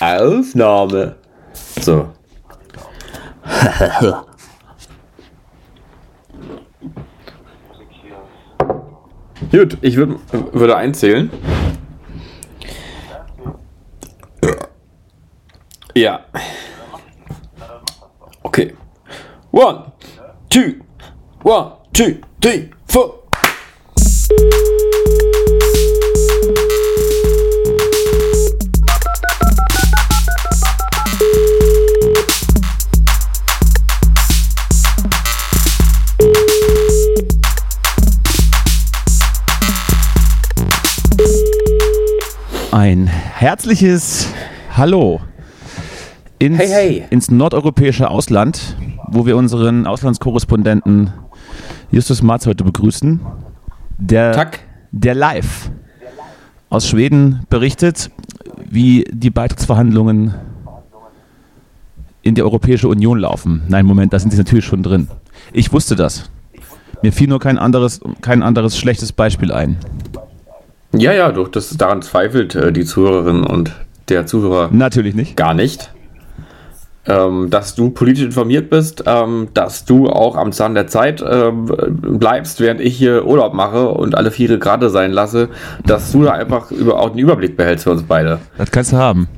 Aufnahme. So. Gut, ich würd, würde einzählen. Ja. Okay. One, two, one, two, three, four. Ein herzliches Hallo ins, Hey, hey. ins nordeuropäische Ausland, wo wir unseren Auslandskorrespondenten Justus Marz heute begrüßen, der, Tack. der live aus Schweden berichtet, wie die Beitrittsverhandlungen in die Europäische Union laufen. Nein, Moment, da sind sie natürlich schon drin. Ich wusste das. Mir fiel nur kein anderes, kein anderes schlechtes Beispiel ein. Ja, ja, doch, das daran zweifelt äh, die Zuhörerin und der Zuhörer Natürlich nicht. gar nicht. Ähm, dass du politisch informiert bist, ähm, dass du auch am Zahn der Zeit ähm, bleibst, während ich hier Urlaub mache und alle Viere gerade sein lasse, dass du da einfach über, auch den Überblick behältst für uns beide. Das kannst du haben.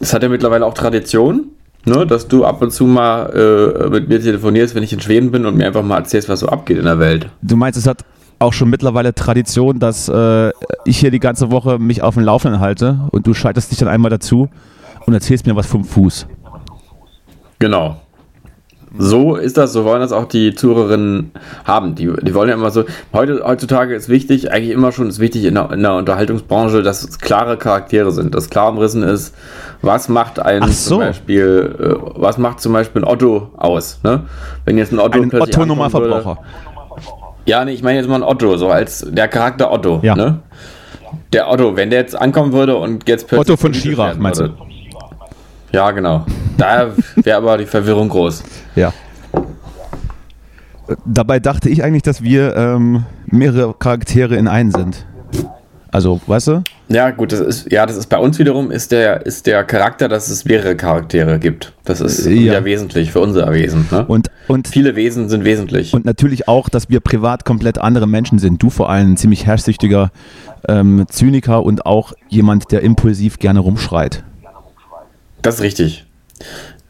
Es hat ja mittlerweile auch Tradition, ne, dass du ab und zu mal äh, mit mir telefonierst, wenn ich in Schweden bin und mir einfach mal erzählst, was so abgeht in der Welt. Du meinst, es hat auch schon mittlerweile Tradition, dass äh, ich hier die ganze Woche mich auf dem Laufenden halte und du schaltest dich dann einmal dazu und erzählst mir was vom Fuß. Genau. So ist das, so wollen das auch die Zuhörerinnen haben. Die, die wollen ja immer so, heute, heutzutage ist wichtig, eigentlich immer schon ist wichtig in der, in der Unterhaltungsbranche, dass es klare Charaktere sind, dass klar umrissen ist, was macht ein so. zum Beispiel, äh, was macht zum Beispiel ein Otto aus, ne? Wenn jetzt ein Otto Ein plötzlich ankommen Otto-Normalverbraucher. würde- Ja, nee, ich meine jetzt mal ein Otto, so als der Charakter Otto, Ja. ne? Der Otto, wenn der jetzt ankommen würde und jetzt plötzlich Otto von Schirach, werden meinst du? Ja, genau. Da wäre aber die Verwirrung groß. Ja. Dabei dachte ich eigentlich, dass wir ähm, mehrere Charaktere in einen sind. Also, weißt du? Ja, gut, das ist, ja, das ist bei uns wiederum ist der, ist der Charakter, dass es mehrere Charaktere gibt. Das ist Ja. ja, wesentlich für unser Wesen. Ne? Und, und, Viele Wesen sind wesentlich. und natürlich auch, dass wir privat komplett andere Menschen sind. Du vor allem ein ziemlich herrschsüchtiger ähm, Zyniker und auch jemand, der impulsiv gerne rumschreit. das ist richtig.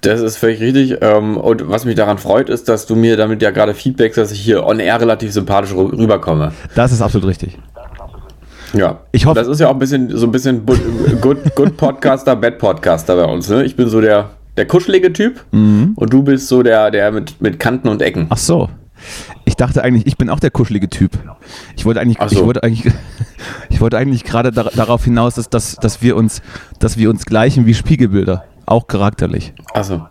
Das ist völlig richtig. Ähm, und was mich daran freut, ist, dass du mir damit ja gerade feedbackst, dass ich hier on air relativ sympathisch rü- rüberkomme. Das ist absolut richtig. Ja. Ich hoffe- Das ist ja auch ein bisschen so ein bisschen good, good Podcaster, Bad Podcaster bei uns. Ne? Ich bin so der, der kuschelige Typ Mhm. und du bist so der, der mit, mit Kanten und Ecken. Ach so. Ich dachte eigentlich, ich bin auch der kuschelige Typ. Ich wollte eigentlich, so. ich wollte eigentlich, ich wollte eigentlich gerade dar darauf hinaus, dass, dass, dass wir uns, dass wir uns gleichen wie Spiegelbilder, auch charakterlich. Also.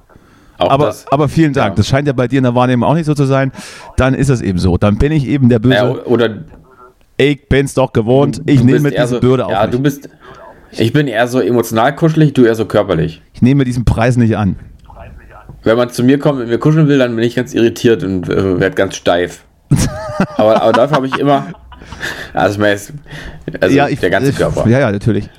Auch Aber, aber vielen Dank. Ja. Das scheint ja bei dir in der Wahrnehmung auch nicht so zu sein. Dann ist es eben so. Dann bin ich eben der Böse. Ja, oder ich bin's doch gewohnt. Ich du nehme diese so, Bürde auf Ja, mich. du bist. Ich bin eher so emotional kuschelig, du eher so körperlich. ich nehme diesen Preis nicht an. Wenn man zu mir kommt und mir kuscheln will, dann bin ich ganz irritiert und äh, werde ganz steif. aber, aber dafür habe ich immer. Also, ich meine, also der ganze ich- Körper. Ja, ja, natürlich.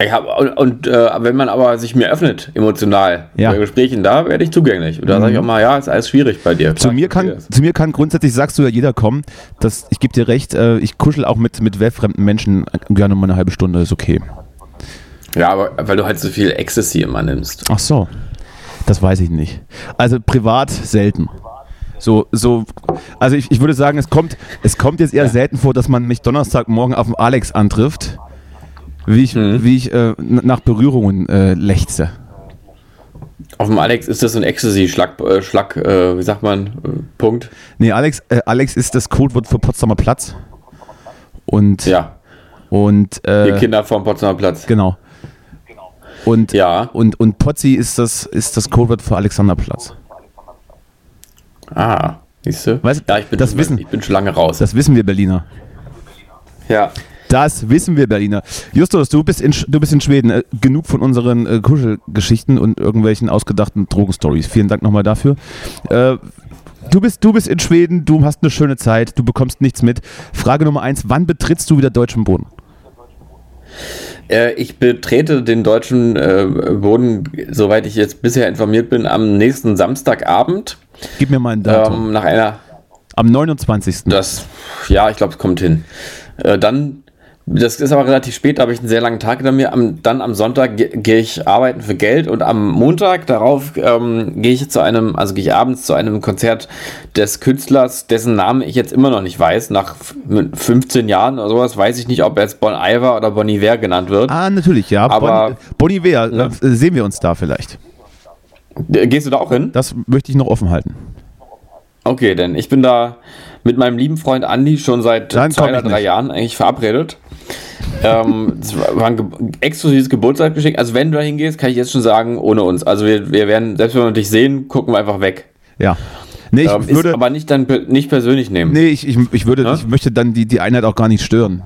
Ich hab, und und äh, wenn man aber sich mir öffnet, emotional, Ja. bei Gesprächen, da werde ich zugänglich. Und da sage ich auch mal, ja, ist alles schwierig bei dir. Zu Klar, mir, kann, das. zu mir kann grundsätzlich, sagst du ja jeder kommen, dass, ich gebe dir recht, äh, ich kuschel auch mit, mit weltfremden Menschen gerne mal eine halbe Stunde, ist okay. Ja, aber weil du halt so viel Ecstasy immer nimmst. Ach so, das weiß ich nicht. Also privat selten. So, so, also ich, ich würde sagen, es kommt, es kommt jetzt eher selten vor, dass man mich Donnerstagmorgen auf dem Alex antrifft, wie ich, Mhm. wie ich äh, nach Berührungen äh, lechze. Auf dem Alex ist das ein Ecstasy-Schlag, äh, Schlag, äh, wie sagt man, äh, Punkt. Nee, Alex, äh, Alex ist das Codewort für Potsdamer Platz. Und, Ja, und die äh, Kinder vom Potsdamer Platz. genau. Und, Ja. und, und Potzi ist das, ist das Codewort für Alexanderplatz. Ah, siehst du? Weißt du, ja, ich bin, das schon, wissen- ich bin schon lange raus. Das wissen wir Berliner. ja. Das wissen wir Berliner. Justus, du bist in, du bist in Schweden. Äh, genug von unseren äh, Kuschelgeschichten und irgendwelchen ausgedachten Drogenstories. Vielen Dank nochmal dafür. Äh, du, bist, du bist in Schweden, du hast eine schöne Zeit, du bekommst nichts mit. Frage Nummer eins, wann betrittst du wieder deutschen Boden? Äh, ich betrete den deutschen äh, Boden, soweit ich jetzt bisher informiert bin, am nächsten Samstagabend. Gib mir mal ein Datum. Ähm, nach einer. Am 29. Das, ja, ich glaube, es kommt hin. Äh, dann das ist aber relativ spät, da habe ich einen sehr langen Tag hinter mir. Am, dann am Sonntag ge gehe ich arbeiten für Geld und am Montag darauf ähm, gehe ich zu einem, also gehe ich abends zu einem Konzert des Künstlers, dessen Namen ich jetzt immer noch nicht weiß. Nach 15 Jahren oder sowas weiß ich nicht, ob er jetzt Bon Iver oder Bon Iver genannt wird. Ah, natürlich, ja. Aber, bon, bon Iver, äh, sehen wir uns da vielleicht. Gehst du da auch hin? Das möchte ich noch offen halten. Okay, denn ich bin da mit meinem lieben Freund Andy schon seit Dann zwei oder drei nicht. Jahren eigentlich verabredet. Ähm, das war ein ge exklusives Geburtstagsgeschenk. Also wenn du da hingehst, kann ich jetzt schon sagen, ohne uns. Also wir, wir werden, selbst wenn wir dich sehen, gucken wir einfach weg. Ja. Nee, ich ähm, würde, aber nicht dann nicht persönlich nehmen. nee, ich, ich, ich würde, Ja? ich möchte dann die, die Einheit auch gar nicht stören.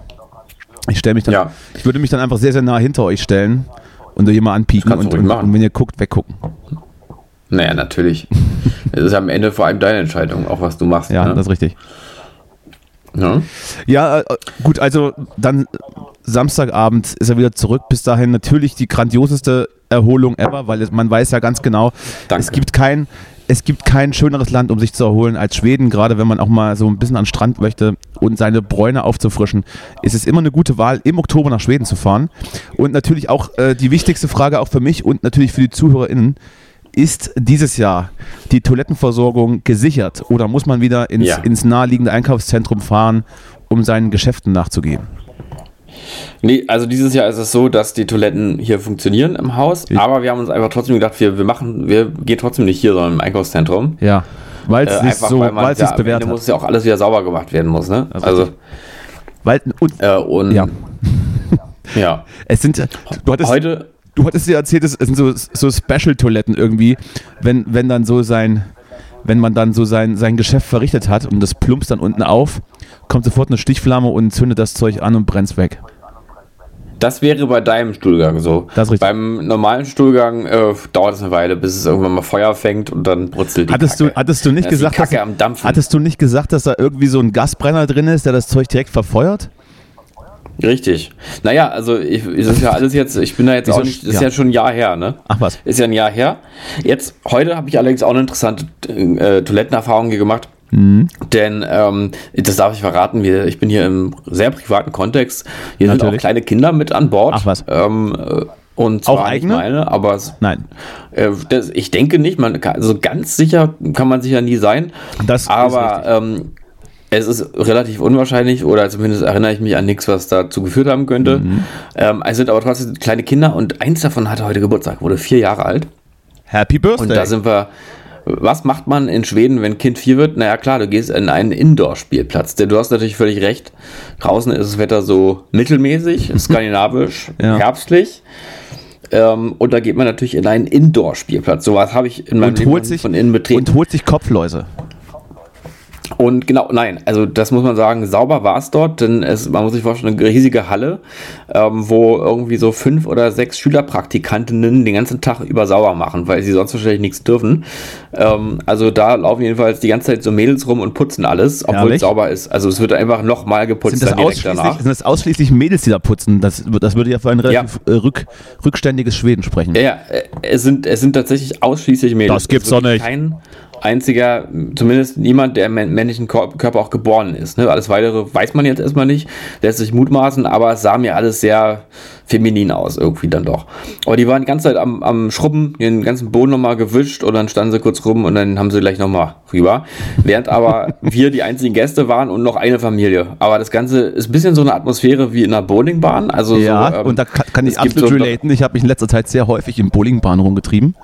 Ich stelle mich dann, Ja. ich würde mich dann einfach sehr, sehr nah hinter euch stellen und euch immer anpieken und, und, und wenn ihr guckt, weggucken. Naja, natürlich. Es ist am Ende vor allem deine Entscheidung, auch was du machst. Ja, ne? das ist richtig. Ja? Ja, äh, gut, also dann Samstagabend ist er wieder zurück. Bis dahin natürlich die grandioseste Erholung ever, weil man weiß ja ganz genau, Danke. es gibt kein es gibt kein schöneres Land, um sich zu erholen als Schweden, gerade wenn man auch mal so ein bisschen an den Strand möchte und seine Bräune aufzufrischen, ist es immer eine gute Wahl, im Oktober nach Schweden zu fahren. Und natürlich auch äh, die wichtigste Frage auch für mich und natürlich für die ZuhörerInnen, ist dieses Jahr die Toilettenversorgung gesichert oder muss man wieder ins, Ja. ins naheliegende Einkaufszentrum fahren, um seinen Geschäften nachzugehen? Nee, also dieses Jahr ist es so, dass die Toiletten hier funktionieren im Haus, Ich- aber wir haben uns einfach trotzdem gedacht, wir, wir machen, wir gehen trotzdem nicht hier, sondern im Einkaufszentrum. Ja, weil es Äh, einfach, so, weil man ja, bewährt hat. muss ja auch alles wieder sauber gemacht werden muss, ne? Also Also. Weil, und, äh, und Ja. ja. es sind, du hattest, Heute, du hattest dir erzählt, es sind so, so Special-Toiletten irgendwie, wenn, wenn dann so sein, wenn man dann so sein, sein Geschäft verrichtet hat und das plumpst dann unten auf, kommt sofort eine Stichflamme und zündet das Zeug an und brennt's weg. das wäre bei deinem Stuhlgang so. Das ist richtig. Beim normalen Stuhlgang äh, dauert es eine Weile, bis es irgendwann mal Feuer fängt und dann brutzelt die Hattest Kacke. du, hattest du nicht gesagt, dass, hattest du nicht gesagt, dass da irgendwie so ein Gasbrenner drin ist, der das Zeug direkt verfeuert? Richtig. Naja, also ich, es ist ja alles jetzt, ich bin da jetzt Wieso auch nicht, das ist ja. ja schon ein Jahr her, ne? Ach was. Ist ja ein Jahr her. Jetzt, heute habe ich allerdings auch eine interessante äh, Toilettenerfahrung hier gemacht. Mhm. Denn, ähm, das darf ich verraten, wir, ich bin hier im sehr privaten Kontext. Hier sind Natürlich. auch kleine Kinder mit an Bord. Ach was. Ähm, äh, und zwar Auch eigene? meine, aber es, Nein. äh, das, ich denke nicht, man kann, also ganz sicher kann man sich ja nie sein. Das ist aber ähm, es ist relativ unwahrscheinlich oder zumindest erinnere ich mich an nichts, was dazu geführt haben könnte. Mhm. Ähm, es sind aber trotzdem kleine Kinder und eins davon hatte heute Geburtstag, wurde vier Jahre alt. Happy Birthday. Und da sind wir. Was macht man in Schweden, wenn Kind vier wird? Naja, klar, du gehst in einen Indoor-Spielplatz. Denn du hast natürlich völlig recht. Draußen ist das Wetter so mittelmäßig, skandinavisch, Ja. herbstlich. Ähm, und da geht man natürlich in einen Indoor-Spielplatz. Sowas habe ich in meinem und Leben sich, von innen betreten. und holt sich Kopfläuse. Und genau, nein, also das muss man sagen, sauber war es dort, denn es, man muss sich vorstellen, eine riesige Halle, ähm, wo irgendwie so fünf oder sechs Schülerpraktikantinnen den ganzen Tag über sauber machen, weil sie sonst wahrscheinlich nichts dürfen. Ähm, also da laufen jedenfalls die ganze Zeit so Mädels rum und putzen alles, obwohl es sauber ist. Also es wird einfach nochmal geputzt Sind das, dann direkt ausschließlich, danach. sind das ausschließlich Mädels, die da putzen? Das, das würde ja für ein relativ äh, rück, rückständiges Schweden sprechen. Ja, ja, äh, es sind, es sind tatsächlich ausschließlich Mädels. Das gibt's doch nicht. Kein einziger, zumindest niemand, der im mä- männlichen Körper auch geboren ist. Ne? Alles weitere weiß man jetzt erstmal nicht, lässt sich mutmaßen, aber es sah mir alles sehr feminin aus, irgendwie dann doch. Aber die waren die ganze Zeit am, am Schrubben, den ganzen Boden nochmal gewischt und dann standen sie kurz rum und dann haben sie gleich nochmal rüber. Während aber wir die einzigen Gäste waren und noch eine Familie. Aber das Ganze ist ein bisschen so eine Atmosphäre wie in einer Bowlingbahn. Also Ja, so, ähm, und da kann, kann ich absolut so- relaten. Ich habe mich in letzter Zeit sehr häufig im Bowlingbahn rumgetrieben.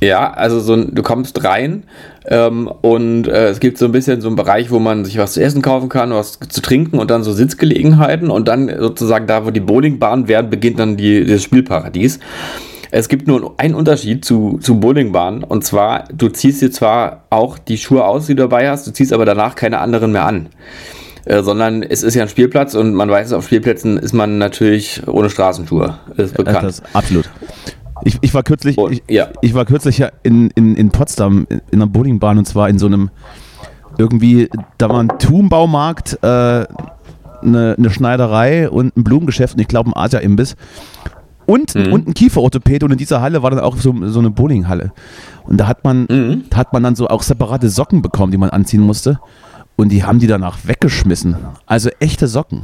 Ja, also so ein, du kommst rein ähm, und äh, es gibt so ein bisschen so einen Bereich, wo man sich was zu essen kaufen kann, was zu trinken und dann so Sitzgelegenheiten und dann sozusagen da, wo die Bowlingbahnen werden, beginnt dann die, das Spielparadies. Es gibt nur einen Unterschied zu, zu Bowlingbahnen und zwar, du ziehst dir zwar auch die Schuhe aus, die du dabei hast, du ziehst aber danach keine anderen mehr an. Äh, sondern es ist ja ein Spielplatz und man weiß, auf Spielplätzen ist man natürlich ohne Straßenschuhe. Das ist bekannt. Das, absolut. Ich, ich war kürzlich, Und- ich, ja. ich war kürzlich ja in, in, in Potsdam in, in einer Bowlingbahn und zwar in so einem irgendwie, da war ein Turmbaumarkt, äh, eine, eine Schneiderei und ein Blumengeschäft und ich glaube ein Asia-Imbiss. Und, Mhm. und ein Kieferorthopäde und in dieser Halle war dann auch so, so eine Bowlinghalle. Und da hat man, Mhm. da hat man dann so auch separate Socken bekommen, die man anziehen musste. Und die haben die danach weggeschmissen. Also echte Socken.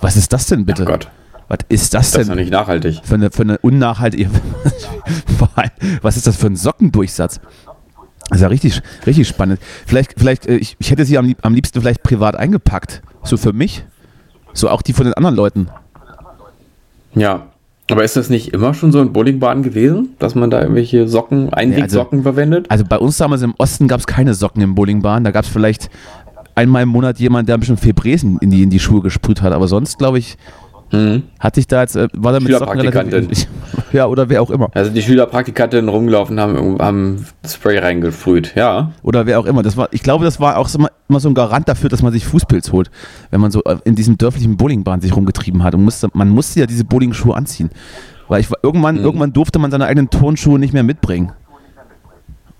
Was ist das denn bitte? Oh Gott, Was ist das das ist denn? doch nicht nachhaltig. für eine, für eine unnachhaltige. Was ist das für ein Sockendurchsatz? Das ist ja richtig, richtig spannend. Vielleicht, vielleicht, äh, ich, ich hätte sie am, am liebsten vielleicht privat eingepackt. So für mich. So auch die von den anderen Leuten. Ja. Aber ist das nicht immer schon so ein Bowlingbahn gewesen, dass man da irgendwelche Socken, Einwegsocken verwendet? Also bei uns damals im Osten gab es keine Socken im Bowlingbahn. Da gab es vielleicht einmal im Monat jemand, der ein bisschen Febresen in die, in die Schuhe gesprüht hat. Aber sonst, glaube ich, Mhm. hatte ich da jetzt, äh, war da mit Socken relativ. Schülerpraktikantin. Ja, oder wer auch immer. Also die Schülerpraktikantinnen rumgelaufen haben, haben Spray reingesprüht, ja. Oder wer auch immer. Das war, ich glaube, das war auch so immer, so ein Garant dafür, dass man sich Fußpilz holt, wenn man so äh, in diesem dörflichen Bowlingbahn sich rumgetrieben hat. Und musste, man musste ja diese Bowlingschuhe anziehen. Weil ich war, irgendwann, Mhm. irgendwann durfte man seine eigenen Turnschuhe nicht mehr mitbringen.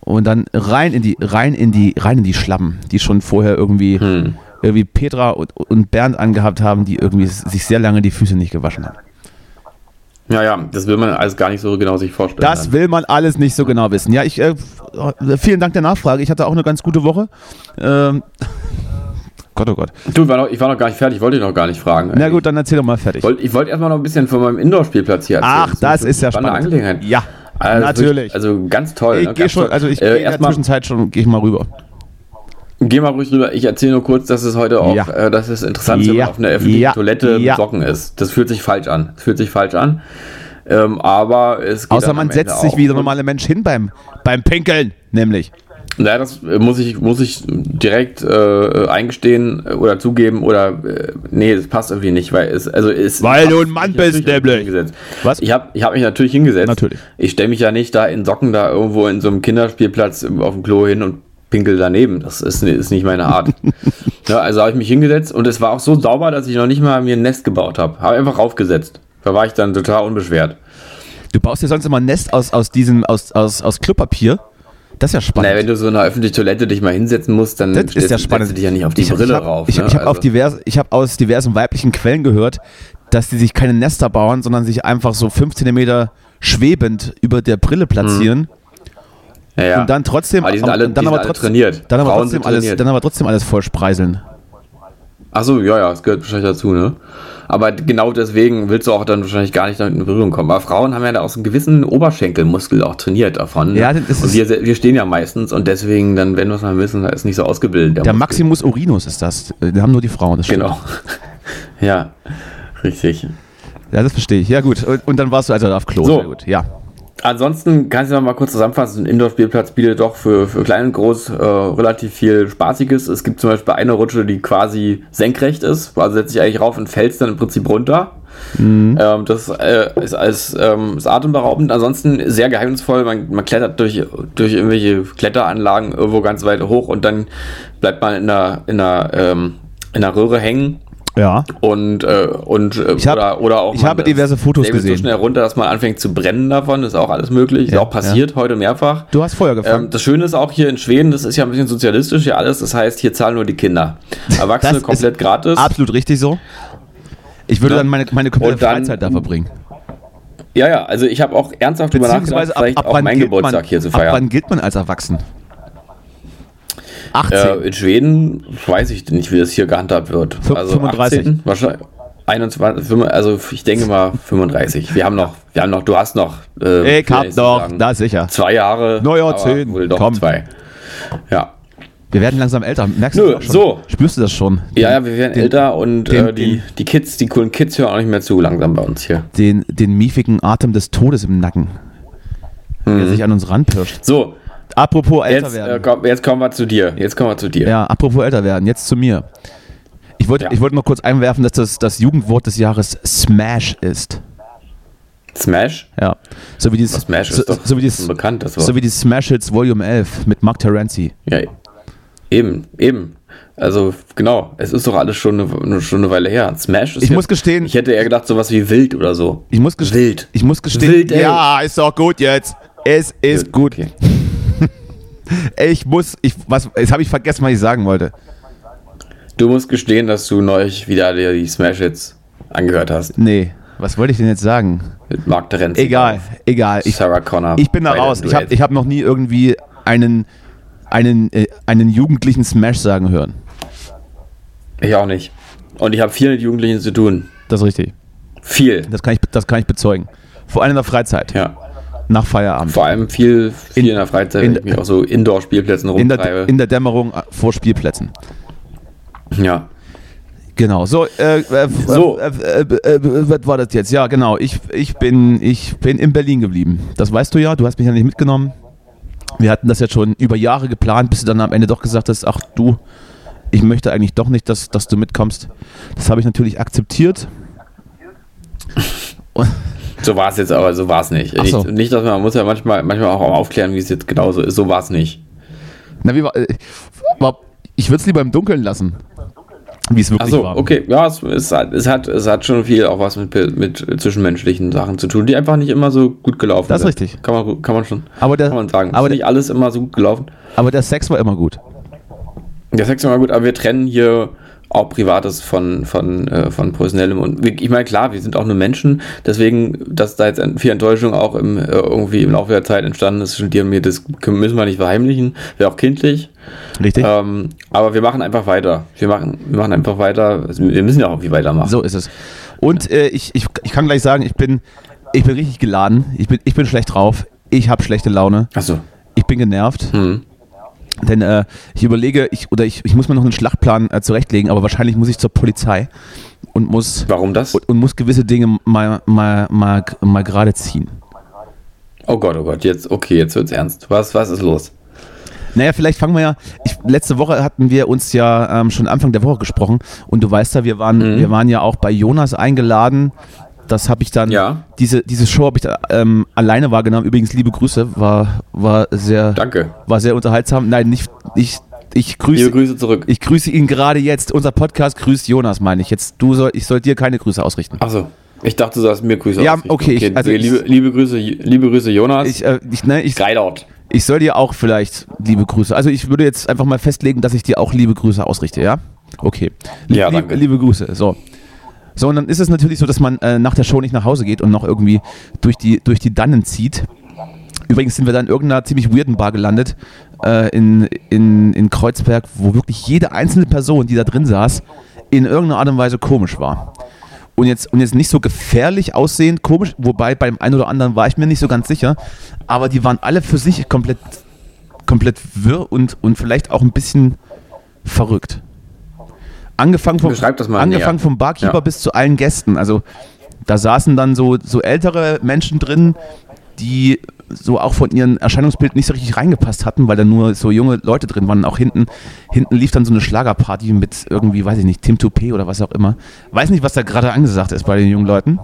Und dann rein in die, rein in die, rein in die Schlappen, die schon vorher irgendwie, Hm. Irgendwie Petra und, und Bernd angehabt haben, die irgendwie sich sehr lange die Füße nicht gewaschen haben. Ja, ja, das will man alles gar nicht so genau sich vorstellen. Das will man alles nicht so genau wissen. Ja, ich, äh, vielen Dank der Nachfrage. Ich hatte auch eine ganz gute Woche. Ähm, Gott, oh Gott. du, ich war, noch, ich war noch gar nicht fertig, ich wollte dich noch gar nicht fragen. Na gut, dann erzähl doch mal fertig. Ich wollte ich wollte erstmal noch ein bisschen von meinem Indoor-Spielplatz hier erzählen. Ach, das ist ja eine spannend. Angelegenheit. Ja, Also natürlich. wirklich, Also ganz toll. ich ne? gehe schon, also ich äh, gehe in der Zwischenzeit schon, gehe ich mal rüber. Geh mal ruhig rüber. Ich erzähle nur kurz, dass es heute auch, Ja. äh, dass es interessant ist, wenn Ja. man auf einer öffentlichen Ja. Toilette Ja. Socken ist. Das fühlt sich falsch an. Das fühlt sich falsch an. Ähm, aber es geht Außer man setzt sich wie der normale Mensch hin beim, beim Pinkeln, nämlich. Naja, das äh, muss ich, muss ich direkt äh, eingestehen äh, oder zugeben oder äh, nee, das passt irgendwie nicht, weil es also ist Weil du ein Mann bist, nämlich. Was? Ich habe ich hab mich natürlich hingesetzt. Natürlich. Ich stelle mich ja nicht da in Socken da irgendwo in so einem Kinderspielplatz auf dem Klo hin und pinkel daneben. Das ist, ist nicht meine Art. ja, also habe ich mich hingesetzt und es war auch so sauber, dass ich noch nicht mal mir ein Nest gebaut habe. Habe einfach raufgesetzt. Da war ich dann total unbeschwert. Du baust dir sonst immer ein Nest aus, aus diesem, aus, aus, aus Klopapier. Das ist ja spannend. Naja, wenn du so in einer öffentlichen Toilette dich mal hinsetzen musst, dann Das ist ja spannend. du dich ja nicht auf die ich, Brille ich hab, rauf. Ich, ne? ich habe Also- divers, ich hab aus diversen weiblichen Quellen gehört, dass die sich keine Nester bauen, sondern sich einfach so 5 cm schwebend über der Brille platzieren ja, ja. und dann trotzdem, Aber die sind alle, dann aber trotzdem, trainiert. Dann aber, trotzdem alles, trainiert. dann aber trotzdem alles voll spreiseln. Achso, ja, ja, das gehört wahrscheinlich dazu, ne? Aber genau deswegen willst du auch dann wahrscheinlich gar nicht damit in Berührung kommen. Aber Frauen haben ja da auch so einen gewissen Oberschenkelmuskel auch trainiert davon. Ne? Ja, das ist- und wir, wir stehen ja meistens und deswegen, dann, wenn wir es mal wissen, da ist nicht so ausgebildet. Der Muskel. Maximus Urinus ist das. Den haben nur die Frauen. Das stimmt. Genau. ja, richtig. Ja, das verstehe ich. Ja, gut. Und, und dann warst du also auf Klo. So. Sehr gut. Ja. Ansonsten kannst du noch mal kurz zusammenfassen, ein Indoor-Spielplatz bietet doch für, für klein und groß äh, relativ viel Spaßiges. Es gibt zum Beispiel eine Rutsche, die quasi senkrecht ist, also setzt sich eigentlich rauf und fällst dann im Prinzip runter. Ähm, das äh, ist alles ähm, ist atemberaubend. Ansonsten sehr geheimnisvoll. Man, man klettert durch, durch irgendwelche Kletteranlagen irgendwo ganz weit hoch und dann bleibt man in einer, in einer, ähm, in einer Röhre hängen Ja. und, äh, und äh, Ich hab- oder, oder auch ich habe diverse Fotos Label so gesehen. schnell runter, dass man anfängt zu brennen davon, ist auch alles möglich. Ist Ja, auch passiert heute mehrfach. Du hast Feuer gefangen. Ähm, das Schöne ist auch hier in Schweden, das ist ja ein bisschen sozialistisch hier alles, das heißt, hier zahlen nur die Kinder. Erwachsene komplett gratis. Absolut richtig so. Ich würde Ja. dann meine, meine komplette dann- Freizeit da verbringen. Ja, ja, also ich habe auch ernsthaft drüber nachgedacht, ab, vielleicht ab, auch meinen gilt man, Geburtstag hier zu ab feiern. wann gilt man als erwachsen? 18. Äh, in Schweden weiß ich nicht, wie das hier gehandhabt wird. Also 35. 18, wahrscheinlich 21, 5, also ich denke mal 35. Wir haben noch, wir haben noch, du hast noch. Äh, ich hab sagen, da sicher. Zwei Jahre. Neuer zehn, doch komm. zwei. Ja. Wir werden langsam älter. Merkst Nö, du das auch schon? so. Spürst du das schon? Ja, ja, wir werden den, älter und den- äh, die, die Kids, die coolen Kids hören auch nicht mehr zu langsam bei uns hier. Den, den miefigen Atem des Todes im Nacken, der sich an uns ranpirscht. So, Apropos älter jetzt, äh, werden. komm, jetzt kommen wir zu dir. Jetzt kommen wir zu dir. Ja, apropos älter werden, jetzt zu mir. Ich wollte Ja. ich wollte noch kurz einwerfen, dass das das Jugendwort des Jahres Smash ist. Smash? Ja. So wie dieses, Smash so, ist doch so wie dieses, bekannt, das Wort. so wie die Smash Hits Volume 11 mit Mark Terenzi. Ja, eben, eben. Also, genau, es ist doch alles schon eine, eine- schon eine Weile her. Smash ist Ich jetzt- muss gestehen- Ich hätte eher gedacht, sowas wie wild oder so. Ich muss gestehen, Wild. Ich muss gestehen. Wild, ey. ja, ist doch gut jetzt. Es ist gut. Okay. Ich muss, ich, was, jetzt habe ich vergessen, was ich sagen wollte. Du musst gestehen, dass du neulich wieder die Smash Hits angehört hast. Nee, was wollte ich denn jetzt sagen? Mit Mark Terenzi. Egal, egal. Ich, Sarah Connor. ich bin da raus. Ich habe ich hab noch nie irgendwie einen, einen, äh, einen jugendlichen Smash sagen hören. ich auch nicht. Und ich habe viel mit Jugendlichen zu tun. Das ist richtig. Viel. Das kann ich, das kann ich bezeugen. Vor allem in der Freizeit, Ja. Nach Feierabend. Vor allem viel, viel In- in, der Freizeit, in- ich mich auch so Indoor-Spielplätzen In rumtreibe. in der Dämmerung äh, vor Spielplätzen. ja. Genau, so, äh, äh, So. Äh, äh, äh, äh, was war das jetzt? Ja, genau, ich, ich, bin, ich bin in Berlin geblieben. Das weißt du ja, du hast mich ja nicht mitgenommen. Wir hatten das jetzt schon über Jahre geplant, bis du dann am Ende doch gesagt hast, ach du, ich möchte eigentlich doch nicht, dass, dass du mitkommst. Das habe ich natürlich akzeptiert. Und, So war es jetzt aber, so war es nicht. Ach so. nicht. Nicht, dass man, muss ja manchmal, manchmal auch aufklären, wie es jetzt genauso ist. So war es nicht. na, wie war, äh, ich würde es lieber im Dunkeln lassen, wie es wirklich Achso, war. okay. Ja, es, es, hat, es, hat, es hat schon viel auch was mit, mit zwischenmenschlichen Sachen zu tun, die einfach nicht immer so gut gelaufen Das ist sind. richtig. Kann man, kann man schon Aber der, kann man sagen. aber ist nicht alles immer so gut gelaufen. aber der Sex war immer gut. Der Sex war gut, aber wir trennen hier auch Privates von, von, äh, von Professionellem. Und wir- ich meine, klar, wir sind auch nur Menschen, deswegen, dass da jetzt viel Enttäuschung auch im, äh, irgendwie im Laufe der Zeit entstanden ist, und mir, das müssen wir nicht verheimlichen, wäre auch kindlich. Richtig? Ähm, aber wir machen einfach weiter. Wir machen, wir machen einfach weiter. Also wir müssen ja auch irgendwie weitermachen. So ist es. Und äh, ich, ich, ich kann gleich sagen, ich bin, ich bin richtig geladen. Ich bin, ich bin schlecht drauf. Ich habe schlechte Laune. Achso. Ich bin genervt. Hm. Denn äh, ich überlege, ich, oder ich, ich muss mir noch einen Schlachtplan äh, zurechtlegen, aber wahrscheinlich muss ich zur Polizei und muss, Warum das? und, und muss gewisse Dinge mal, mal, mal, mal gerade ziehen. Oh Gott, oh Gott, jetzt, okay, jetzt wird's ernst. Was, was ist los? Naja, vielleicht fangen wir ja. Ich, letzte Woche hatten wir uns ja ähm, schon Anfang der Woche gesprochen und du weißt ja, wir waren, Mhm. wir waren ja auch bei Jonas eingeladen. Das habe ich dann, Ja. diese, diese Show habe ich da, ähm, alleine wahrgenommen. Übrigens, liebe Grüße, war, war, sehr, Danke. war sehr unterhaltsam. Nein, nicht, ich, ich grüße, Liebe Grüße zurück. ich grüße ihn gerade jetzt. Unser Podcast grüßt Jonas, meine ich. Jetzt, du soll, ich soll dir keine Grüße ausrichten. Achso. Ich dachte, du sollst mir Grüße Ja, ausrichten. okay, ich- also liebe, liebe, Grüße, liebe Grüße, Jonas. Ich, äh, ich, ne, ich, Greidaut. ich soll dir auch vielleicht liebe Grüße. Also ich würde jetzt einfach mal festlegen, dass ich dir auch liebe Grüße ausrichte, ja? Okay. Ja, liebe, danke. liebe Grüße. So. So, und dann ist es natürlich so, dass man äh, nach der Show nicht nach Hause geht und noch irgendwie durch die, durch die Dannen zieht. Übrigens sind wir dann in irgendeiner ziemlich weirden Bar gelandet äh, in, in, in Kreuzberg, wo wirklich jede einzelne Person, die da drin saß, in irgendeiner Art und Weise komisch war. Und jetzt, und jetzt nicht so gefährlich aussehend komisch, wobei beim einen oder anderen war ich mir nicht so ganz sicher, aber die waren alle für sich komplett, komplett wirr und, und vielleicht auch ein bisschen verrückt. Angefangen vom, angefangen vom Barkeeper Ja. bis zu allen Gästen. Also da saßen dann so, so ältere Menschen drin, die so auch von ihrem Erscheinungsbild nicht so richtig reingepasst hatten, weil da nur so junge Leute drin waren. Auch hinten, hinten lief dann so eine Schlagerparty mit irgendwie, weiß ich nicht, Tim Toupé oder was auch immer. Weiß nicht, was da gerade angesagt ist bei den jungen Leuten.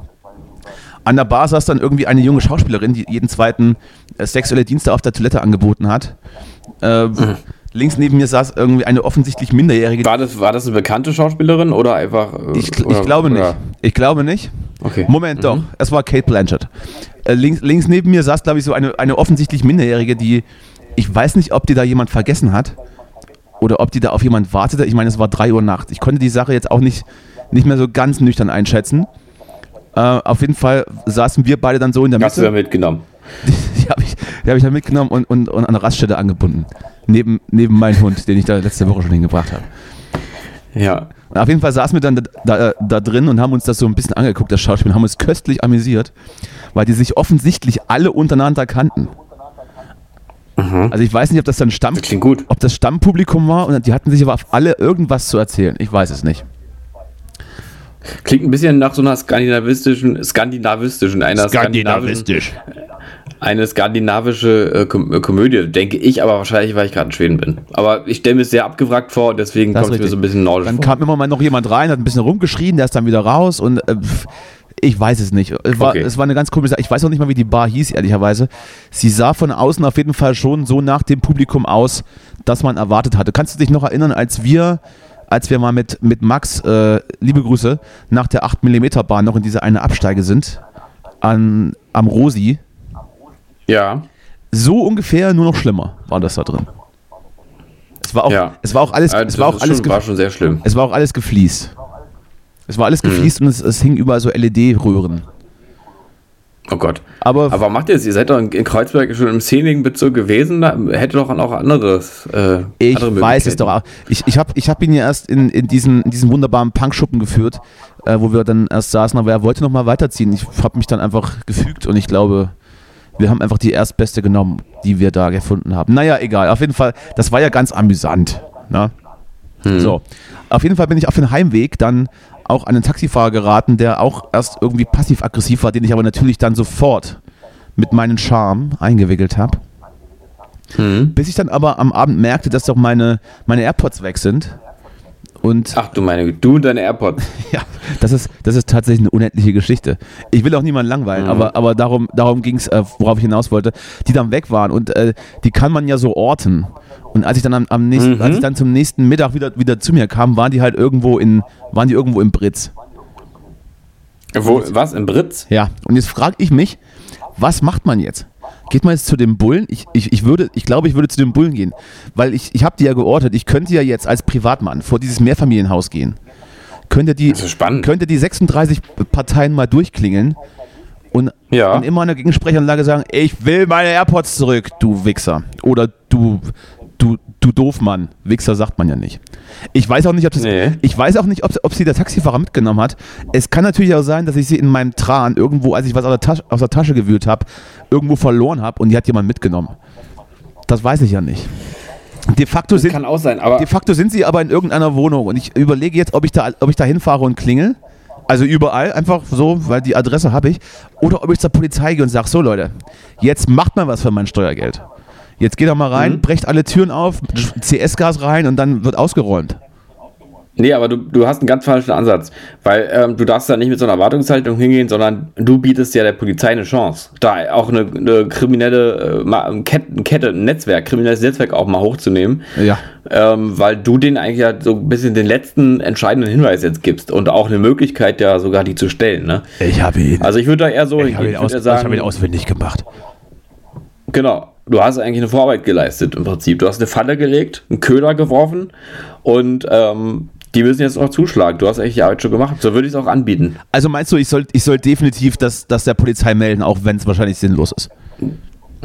An der Bar saß dann irgendwie eine junge Schauspielerin, die jeden zweiten äh, sexuelle Dienste auf der Toilette angeboten hat. Äh, Links neben mir saß irgendwie eine offensichtlich Minderjährige. War das, war das eine bekannte Schauspielerin oder einfach. äh, Ich, ich oder, glaube nicht. oder- Ich glaube nicht. Okay. Moment doch, es war Kate Blanchett. Äh, links, links neben mir saß, glaube ich, so eine, eine offensichtlich Minderjährige, die, ich weiß nicht, ob die da jemand vergessen hat oder ob die da auf jemand wartete. Ich meine, es war 3 Uhr nachts. Ich konnte die Sache jetzt auch nicht, nicht mehr so ganz nüchtern einschätzen. Äh, auf jeden Fall saßen wir beide dann so in der Hast du da Mitte. mitgenommen? Die habe ich, die hab ich dann mitgenommen und, und, und an der Raststätte angebunden. Neben, neben meinen Hund, den ich da letzte Woche schon hingebracht habe. Ja. Und auf jeden Fall saßen wir dann da, da, da drin und haben uns das so ein bisschen angeguckt, das Schauspiel, und haben uns köstlich amüsiert, weil die sich offensichtlich alle untereinander kannten. Also ich weiß nicht, ob das dann Stamm, Das ob das Stammpublikum war und die hatten sich aber auf alle irgendwas zu erzählen. Ich weiß es nicht. Klingt ein bisschen nach so einer skandinavistischen, skandinavistischen, einer skandinavischen, eine skandinavische äh, Kom äh, Komödie, denke ich, aber wahrscheinlich, weil ich gerade in Schweden bin. Aber ich stelle mir es sehr abgewrackt vor, deswegen Das kommt es mir so ein bisschen nordisch Dann vor. kam immer mal noch jemand rein, hat ein bisschen rumgeschrien, der ist dann wieder raus und äh, ich weiß es nicht. Es war, Okay. es war eine ganz komische Sache. Ich weiß auch nicht mal, wie die Bar hieß, ehrlicherweise. Sie sah von außen auf jeden Fall schon so nach dem Publikum aus, dass man erwartet hatte. Kannst du dich noch erinnern, als wir, als wir mal mit, mit Max, äh, liebe Grüße, nach der 8mm Bahn noch in diese eine Absteige sind, an, am Rosi, Ja. so ungefähr, nur noch schlimmer war das da drin. Es war auch, Ja. es war auch alles, Äh, es war auch alles, schon, war schon sehr schlimm. es war auch alles gefliest. Es war alles Mhm. gefliest und es, es hing überall so LED-Röhren. Oh Gott. Aber, Aber macht ihr das? Ihr seid doch in Kreuzberg schon im szenigen Bezirk gewesen, da hätte doch auch anderes. Äh, ich andere weiß es doch auch. Ich, ich habe ich hab ihn ja erst in, in, diesen, in diesen wunderbaren Punkschuppen geführt, äh, wo wir dann erst saßen, aber er wollte noch mal weiterziehen. Ich habe mich dann einfach gefügt und ich glaube, wir haben einfach die erstbeste genommen, die wir da gefunden haben. Naja, egal. Auf jeden Fall, das war ja ganz amüsant. Ne? Hm. So, auf jeden Fall bin ich auf den Heimweg dann auch an einen Taxifahrer geraten, der auch erst irgendwie passiv-aggressiv war, den ich aber natürlich dann sofort mit meinen Charme eingewickelt habe. Hm. Bis ich dann aber am Abend merkte, dass doch meine, meine AirPods weg sind. Und Ach du meine, Güte, du und deine AirPods. ja, das ist, das ist tatsächlich eine unendliche Geschichte. Ich will auch niemanden langweilen, Mhm. aber, aber darum, darum ging es, äh, worauf ich hinaus wollte, die dann weg waren. Und äh, die kann man ja so orten. Und als ich dann am, am nächsten, Mhm. als ich dann zum nächsten Mittag wieder, wieder zu mir kam, waren die halt irgendwo in, waren die irgendwo im Britz. Wo, was? Im Britz? Ja, und jetzt frage ich mich, was macht man jetzt? Geht man jetzt zu dem Bullen? Ich, ich, ich, würde, ich glaube, ich würde zu dem Bullen gehen, weil ich, ich habe die ja geortet. Ich könnte ja jetzt als Privatmann vor dieses Mehrfamilienhaus gehen. Könnte die, könnte die 36 Parteien mal durchklingeln und, Ja. und immer an der Gegensprechanlage sagen, ich will meine AirPods zurück, du Wichser. Oder du, du, du Doofmann. Wichser sagt man ja nicht. Ich weiß auch nicht, ob das, Nee. ich weiß auch nicht, ob, ob sie der Taxifahrer mitgenommen hat. Es kann natürlich auch sein, dass ich sie in meinem Tran irgendwo, als ich was aus der Tasche, aus der Tasche gewühlt habe, irgendwo verloren habe und die hat jemand mitgenommen. Das weiß ich ja nicht. De facto, sind, Kann auch sein, aber de facto sind sie aber in irgendeiner Wohnung und ich überlege jetzt, ob ich da, ob ich da hinfahre und klingel. Also überall, einfach so, weil die Adresse habe ich. Oder ob ich zur Polizei gehe und sage, so Leute, jetzt macht mal was für mein Steuergeld. Jetzt geht doch mal rein, Mhm. brecht alle Türen auf, CS-Gas rein und dann wird ausgeräumt. Nee, aber du, du hast einen ganz falschen Ansatz. Weil ähm, du darfst da nicht mit so einer Erwartungshaltung hingehen, sondern du bietest ja der Polizei eine Chance. Da auch eine, eine kriminelle äh, Kette, Kette, ein Netzwerk, kriminelles Netzwerk auch mal hochzunehmen. Ja. Ähm, weil du denen eigentlich ja so ein bisschen den letzten entscheidenden Hinweis jetzt gibst und auch eine Möglichkeit, ja sogar die zu stellen. Ne? Ich habe ihn, Also ich würde da eher so ich habe ihn, hingehen, aus, würde ich sagen, habe ihn auswendig gemacht. Genau. Du hast eigentlich eine Vorarbeit geleistet im Prinzip. Du hast eine Falle gelegt, einen Köder geworfen und ähm, die müssen jetzt noch zuschlagen. Du hast eigentlich die Arbeit schon gemacht. So würde ich es auch anbieten. Also meinst du, ich soll, ich soll definitiv das, das der Polizei melden, auch wenn es wahrscheinlich sinnlos ist?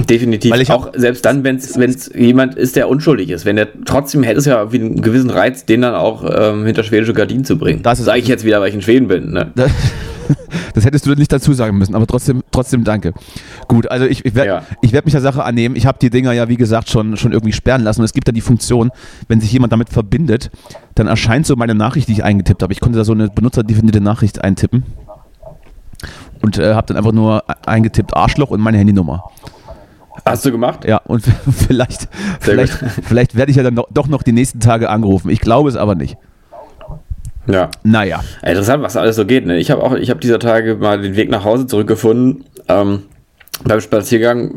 Definitiv. Weil ich auch selbst dann, wenn es jemand ist, der unschuldig ist. Wenn der trotzdem hätte es ja irgendwie einen gewissen Reiz, den dann auch ähm, hinter schwedische Gardinen zu bringen. Das ist- sage ich jetzt wieder, weil ich in Schweden bin. Ne? Das, hättest du nicht dazu sagen müssen, aber trotzdem, trotzdem danke. Gut, also ich, ich werde Ja. ich werd mich der Sache annehmen. Ich habe die Dinger ja, wie gesagt, schon, schon irgendwie sperren lassen. Und es gibt da die Funktion, wenn sich jemand damit verbindet, dann erscheint so meine Nachricht, die ich eingetippt habe. Ich konnte da so eine benutzerdefinierte Nachricht eintippen und äh, habe dann einfach nur eingetippt Arschloch und meine Handynummer. Hast du gemacht? Ja, und vielleicht, Sehr vielleicht, vielleicht werde ich ja dann doch noch die nächsten Tage angerufen. Ich glaube es aber nicht. Ja. Naja. Interessant, was alles so geht. Ne? Ich habe auch, ich habe dieser Tage mal den Weg nach Hause zurückgefunden. Ähm, beim Spaziergang,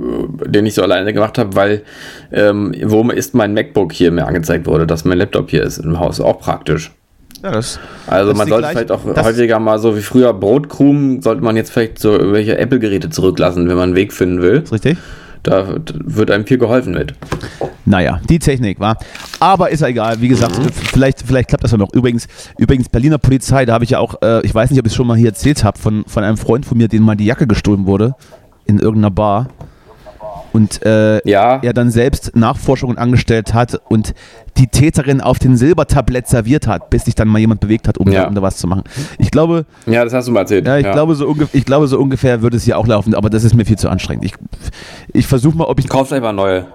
äh, den ich so alleine gemacht habe, weil ähm, wo ist mein MacBook hier mir angezeigt wurde, dass mein Laptop hier ist im Haus. Auch praktisch. Ja, das, Also Das man sollte vielleicht auch häufiger mal so wie früher Brotkrumen, sollte man jetzt vielleicht so irgendwelche Apple-Geräte zurücklassen, wenn man einen Weg finden will. ist richtig? Da wird einem viel geholfen mit. Naja, die Technik war. Aber ist ja egal. Wie gesagt, vielleicht, vielleicht klappt das ja noch. Übrigens, übrigens Berliner Polizei, da habe ich ja auch, äh, ich weiß nicht, ob ich es schon mal hier erzählt habe, von, von einem Freund von mir, dem mal die Jacke gestohlen wurde in irgendeiner Bar. Und äh, Ja. er dann selbst Nachforschungen angestellt hat und die Täterin auf den Silbertablett serviert hat, bis sich dann mal jemand bewegt hat, um, Ja. da, um da was zu machen. Ich glaube, Ja, das hast du mal erzählt. ja, ich, Glaube, so ich glaube, so ungefähr würde es hier auch laufen, aber das ist mir viel zu anstrengend. Ich, ich versuche mal, ob ich. Kaufst einfach neue.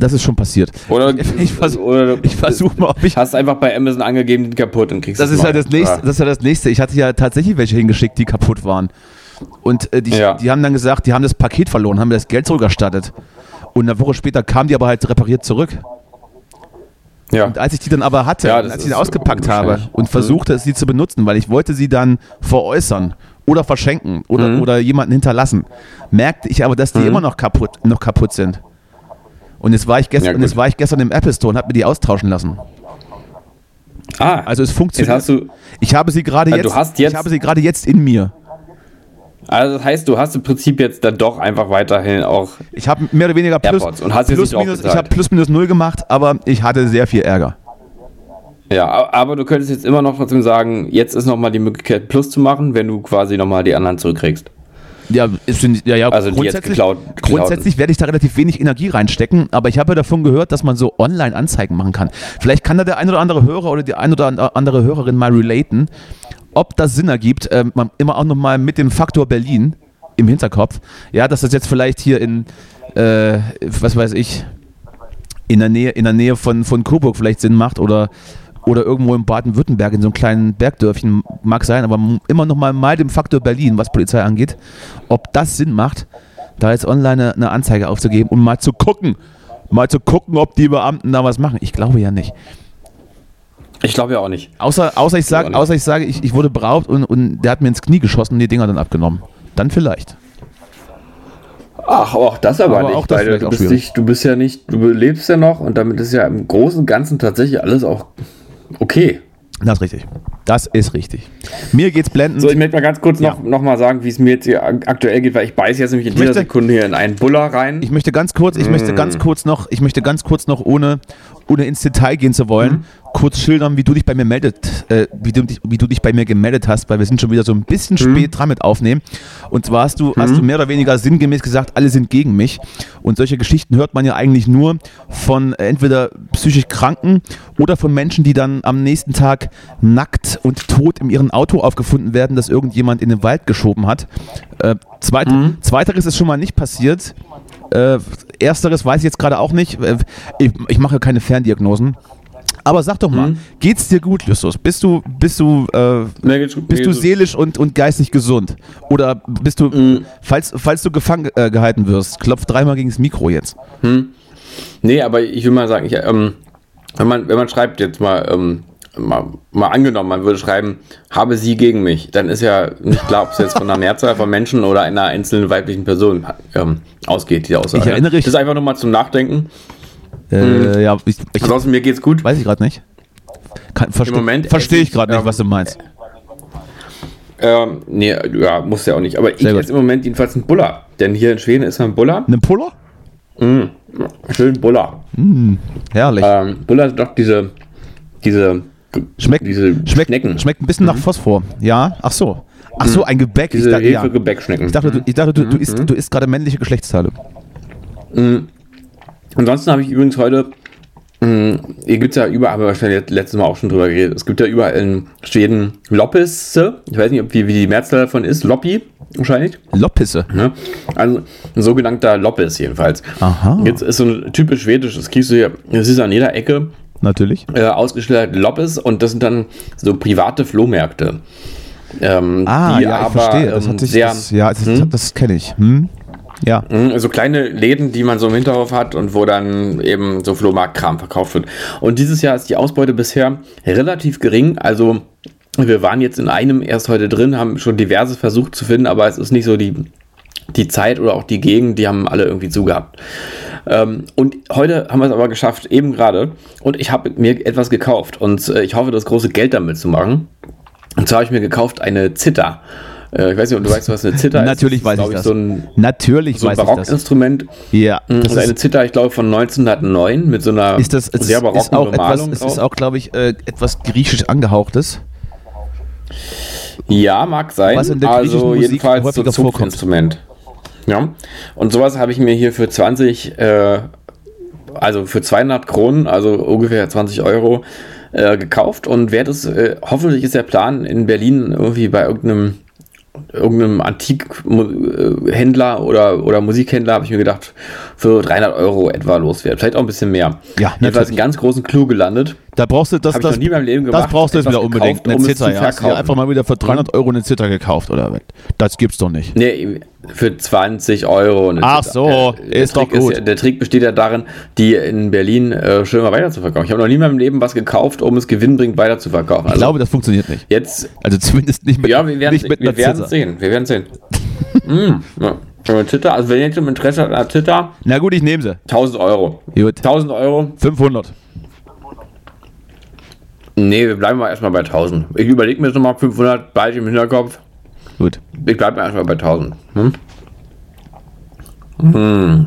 Das ist schon passiert. Oder, Ich versuch- versuche mal, ob ich. hast einfach bei Amazon angegeben, die kaputt und kriegst Das es ist ja das nächste. Ja. Das ist ja das nächste. Ich hatte ja tatsächlich welche hingeschickt, die kaputt waren. Und äh, die, Ja. die haben dann gesagt, die haben das Paket verloren, haben mir das Geld zurückerstattet. Und eine Woche später kamen die aber halt repariert zurück. ja. Und als ich die dann aber hatte, Ja, und als ich die ausgepackt habe und versuchte, sie zu benutzen, weil ich wollte sie dann veräußern oder verschenken oder, Mhm. oder jemanden hinterlassen, merkte ich aber, dass die immer noch kaputt, noch kaputt sind. Und jetzt war ich Ja, gestern, und gut. jetzt war ich gestern im Apple Store und habe mir die austauschen lassen. Ah, Also es funktioniert. hast du. ich habe sie gerade Ah, jetzt, jetzt- ich habe sie gerade jetzt in mir. Also das heißt, du hast im Prinzip jetzt dann doch einfach weiterhin auch Ich habe mehr oder weniger plus, AirPods und hast jetzt plus minus, ich habe plus minus null gemacht, aber ich hatte sehr viel Ärger. Ja, aber du könntest jetzt immer noch trotzdem sagen, jetzt ist nochmal die Möglichkeit, Plus zu machen, wenn du quasi nochmal die anderen zurückkriegst. Ja, ist, ja, ja Also grundsätzlich, geklaut- grundsätzlich werde ich da relativ wenig Energie reinstecken, aber ich habe ja davon gehört, dass man so online Anzeigen machen kann. Vielleicht kann da der ein oder andere Hörer oder die ein oder andere Hörerin mal relaten, ob das Sinn ergibt, ähm, immer auch nochmal mit dem Faktor Berlin im Hinterkopf, ja, dass das jetzt vielleicht hier in, äh, was weiß ich, in der Nähe, in der Nähe von, von Coburg vielleicht Sinn macht oder, oder irgendwo in Baden-Württemberg in so einem kleinen Bergdörfchen mag sein, aber immer noch mal, dem Faktor Berlin, was Polizei angeht, ob das Sinn macht, da jetzt online eine Anzeige aufzugeben und mal zu gucken, mal zu gucken, ob die Beamten da was machen. Ich glaube ja nicht. Ich glaube ja auch nicht. Außer, außer ich sage, außer ich, sage ich, ich wurde beraubt und, und der hat mir ins Knie geschossen und die Dinger dann abgenommen. Dann vielleicht. Ach, auch das aber, Aber nicht, auch das weil du auch bist, nicht, du bist ja nicht, du lebst ja noch und damit ist ja im Großen und Ganzen tatsächlich alles auch okay. Das ist richtig. Das ist richtig. Mir geht's blendend. So, ich möchte mal ganz kurz noch, Ja. noch mal sagen, wie es mir jetzt hier ak- aktuell geht, weil ich beiß jetzt nämlich in dieser möchte- Sekunde hier in einen Buller rein. Ich möchte ganz kurz, ich möchte Mm. ganz kurz noch, ich möchte ganz kurz noch, ohne, ohne ins Detail gehen zu wollen, Mhm. kurz schildern, wie du dich bei mir meldet, äh, wie, du, dich- wie du dich bei mir gemeldet hast, weil wir sind schon wieder so ein bisschen Mhm. spät dran mit aufnehmen. Und zwar hast du, hast du mehr oder weniger sinngemäß gesagt, alle sind gegen mich. Und solche Geschichten hört man ja eigentlich nur von entweder psychisch Kranken oder von Menschen, die dann am nächsten Tag nackt und tot in ihrem Auto aufgefunden werden, das irgendjemand in den Wald geschoben hat. Äh, zweit, Mhm. Zweiteres ist schon mal nicht passiert. Äh, ersteres weiß ich jetzt gerade auch nicht. Äh, Ich, ich mache keine Ferndiagnosen. Aber sag doch mal, Mhm. geht's dir gut, Justus? Bist du, bist du, äh, mir bist du seelisch und, und geistig gesund? Oder bist du, Mhm. falls, falls du gefangen äh, gehalten wirst, klopf dreimal gegen das Mikro jetzt. Nee, aber ich will mal sagen, ich, ähm, wenn, man, wenn man schreibt jetzt mal, ähm, mal, mal angenommen, man würde schreiben, habe sie gegen mich, dann ist ja nicht klar, ob es jetzt von einer Mehrzahl von Menschen oder einer einzelnen weiblichen Person ähm, ausgeht, die Aussage. Ich erinnere mich- Das ist einfach nur mal zum Nachdenken. Äh, ja, ich, ich Ansonsten, mir geht's gut. weiß ich gerade nicht. Kann, verste, Im Moment verstehe ich ich, gerade nicht, ähm, was du meinst. Ähm, nee, ja, muss ja auch nicht. Aber ich Sehr gut. esse im Moment jedenfalls einen Buller. Denn hier in Schweden ist ein Buller. Einen Puller? Schön Buller. Herrlich. Ähm, Buller sind doch diese, diese, Schmeckt, diese schmeckt, Schnecken. schmeckt ein bisschen nach Phosphor. Ja, ach so. Ach so, ein Gebäck. Diese ich dachte, ja. Hefegebäckschnecken. ich dachte, du, ich dachte, du, Mhm. du, isst, du isst gerade männliche Geschlechtsteile. Ansonsten habe ich übrigens heute, mh, hier gibt es ja überall, haben wir wahrscheinlich letztes Mal auch schon drüber geredet, es gibt ja überall in Schweden Loppisse. Ich weiß nicht, ob, wie, wie die Mehrzahl davon ist. Loppi wahrscheinlich. Loppisse. Ne? Also ein sogenannter Loppis jedenfalls. Aha. Jetzt ist so ein typisch schwedisch, das kriegst du hier, das ist an jeder Ecke Natürlich. äh, ausgestellt Loppis und das sind dann so private Flohmärkte. Ähm, Ah, die ja, ich aber, verstehe. Das ähm, hatte ich, sehr, das, ja, das, Hm? das kenne ich. Hm? Ja. Mhm, So kleine Läden, die man so im Hinterhof hat und wo dann eben so Flohmarktkram verkauft wird. Und dieses Jahr ist die Ausbeute bisher relativ gering. Also wir waren jetzt in einem erst heute drin, haben schon diverse versucht zu finden, aber es ist nicht so die, die Zeit oder auch die Gegend, die haben alle irgendwie zugehabt. Ähm, und heute haben wir es aber geschafft, eben gerade. Und ich habe mir etwas gekauft und äh, ich hoffe, das große Geld damit zu machen. Und zwar habe ich mir gekauft eine Zither. Äh, ich weiß nicht, ob du weißt, was eine Zither ist. Natürlich Das ist, weiß ich das. So ein, Natürlich so ein weiß das. Barockinstrument. Ja. Das Das ist eine Zither, ich glaube, von 1909 mit so einer ist das es sehr barocken ist auch etwas, Bemalung. es drauf. ist auch, glaube ich, äh, etwas griechisch angehauchtes. ja, mag sein. Was in der also jedenfalls so häufiger vorkommt. Ja. Und sowas habe ich mir hier für 20, äh, also für 200 Kronen, also ungefähr 20 Euro, äh, gekauft und werde es, äh, hoffentlich ist der Plan in Berlin irgendwie bei irgendeinem irgendeinem Antikhändler oder, oder Musikhändler, habe ich mir gedacht, für 300 Euro etwa loswerden. Vielleicht auch ein bisschen mehr. Ja, Jedenfalls natürlich. einen ganz großen Clou gelandet. Da brauchst du das, Hab ich das, noch nie meinem Leben das gemacht. brauchst du jetzt wieder unbedingt. gekauft, um eine Zither, ja. Hast du einfach mal wieder für 300 Euro eine Zither gekauft, oder? was? Das gibt's doch nicht. Nee, für 20 Euro. eine Ach Zither. so, Der- ist der doch Trick gut. ja, der Trick besteht ja darin, die in Berlin äh, schön mal weiter zu verkaufen. Ich habe noch nie in meinem Leben was gekauft, um es gewinnbringend weiter zu verkaufen. Ich Also glaube, das funktioniert nicht. jetzt, Also zumindest nicht mit, ja, wir werden nicht mit wir werden sehen. Wir werden sehen. mm, ja. Eine Zither, also wenn ihr jetzt im Interesse habt an Zither, Na gut, ich nehme sie. 1000 Euro. Gut. 1000 Euro? 500. Nee, wir bleiben mal erstmal bei 1000. Ich überlege mir jetzt nochmal 500 bald im Hinterkopf. Gut. Ich bleibe einfach bei 1000. Hm? Hm.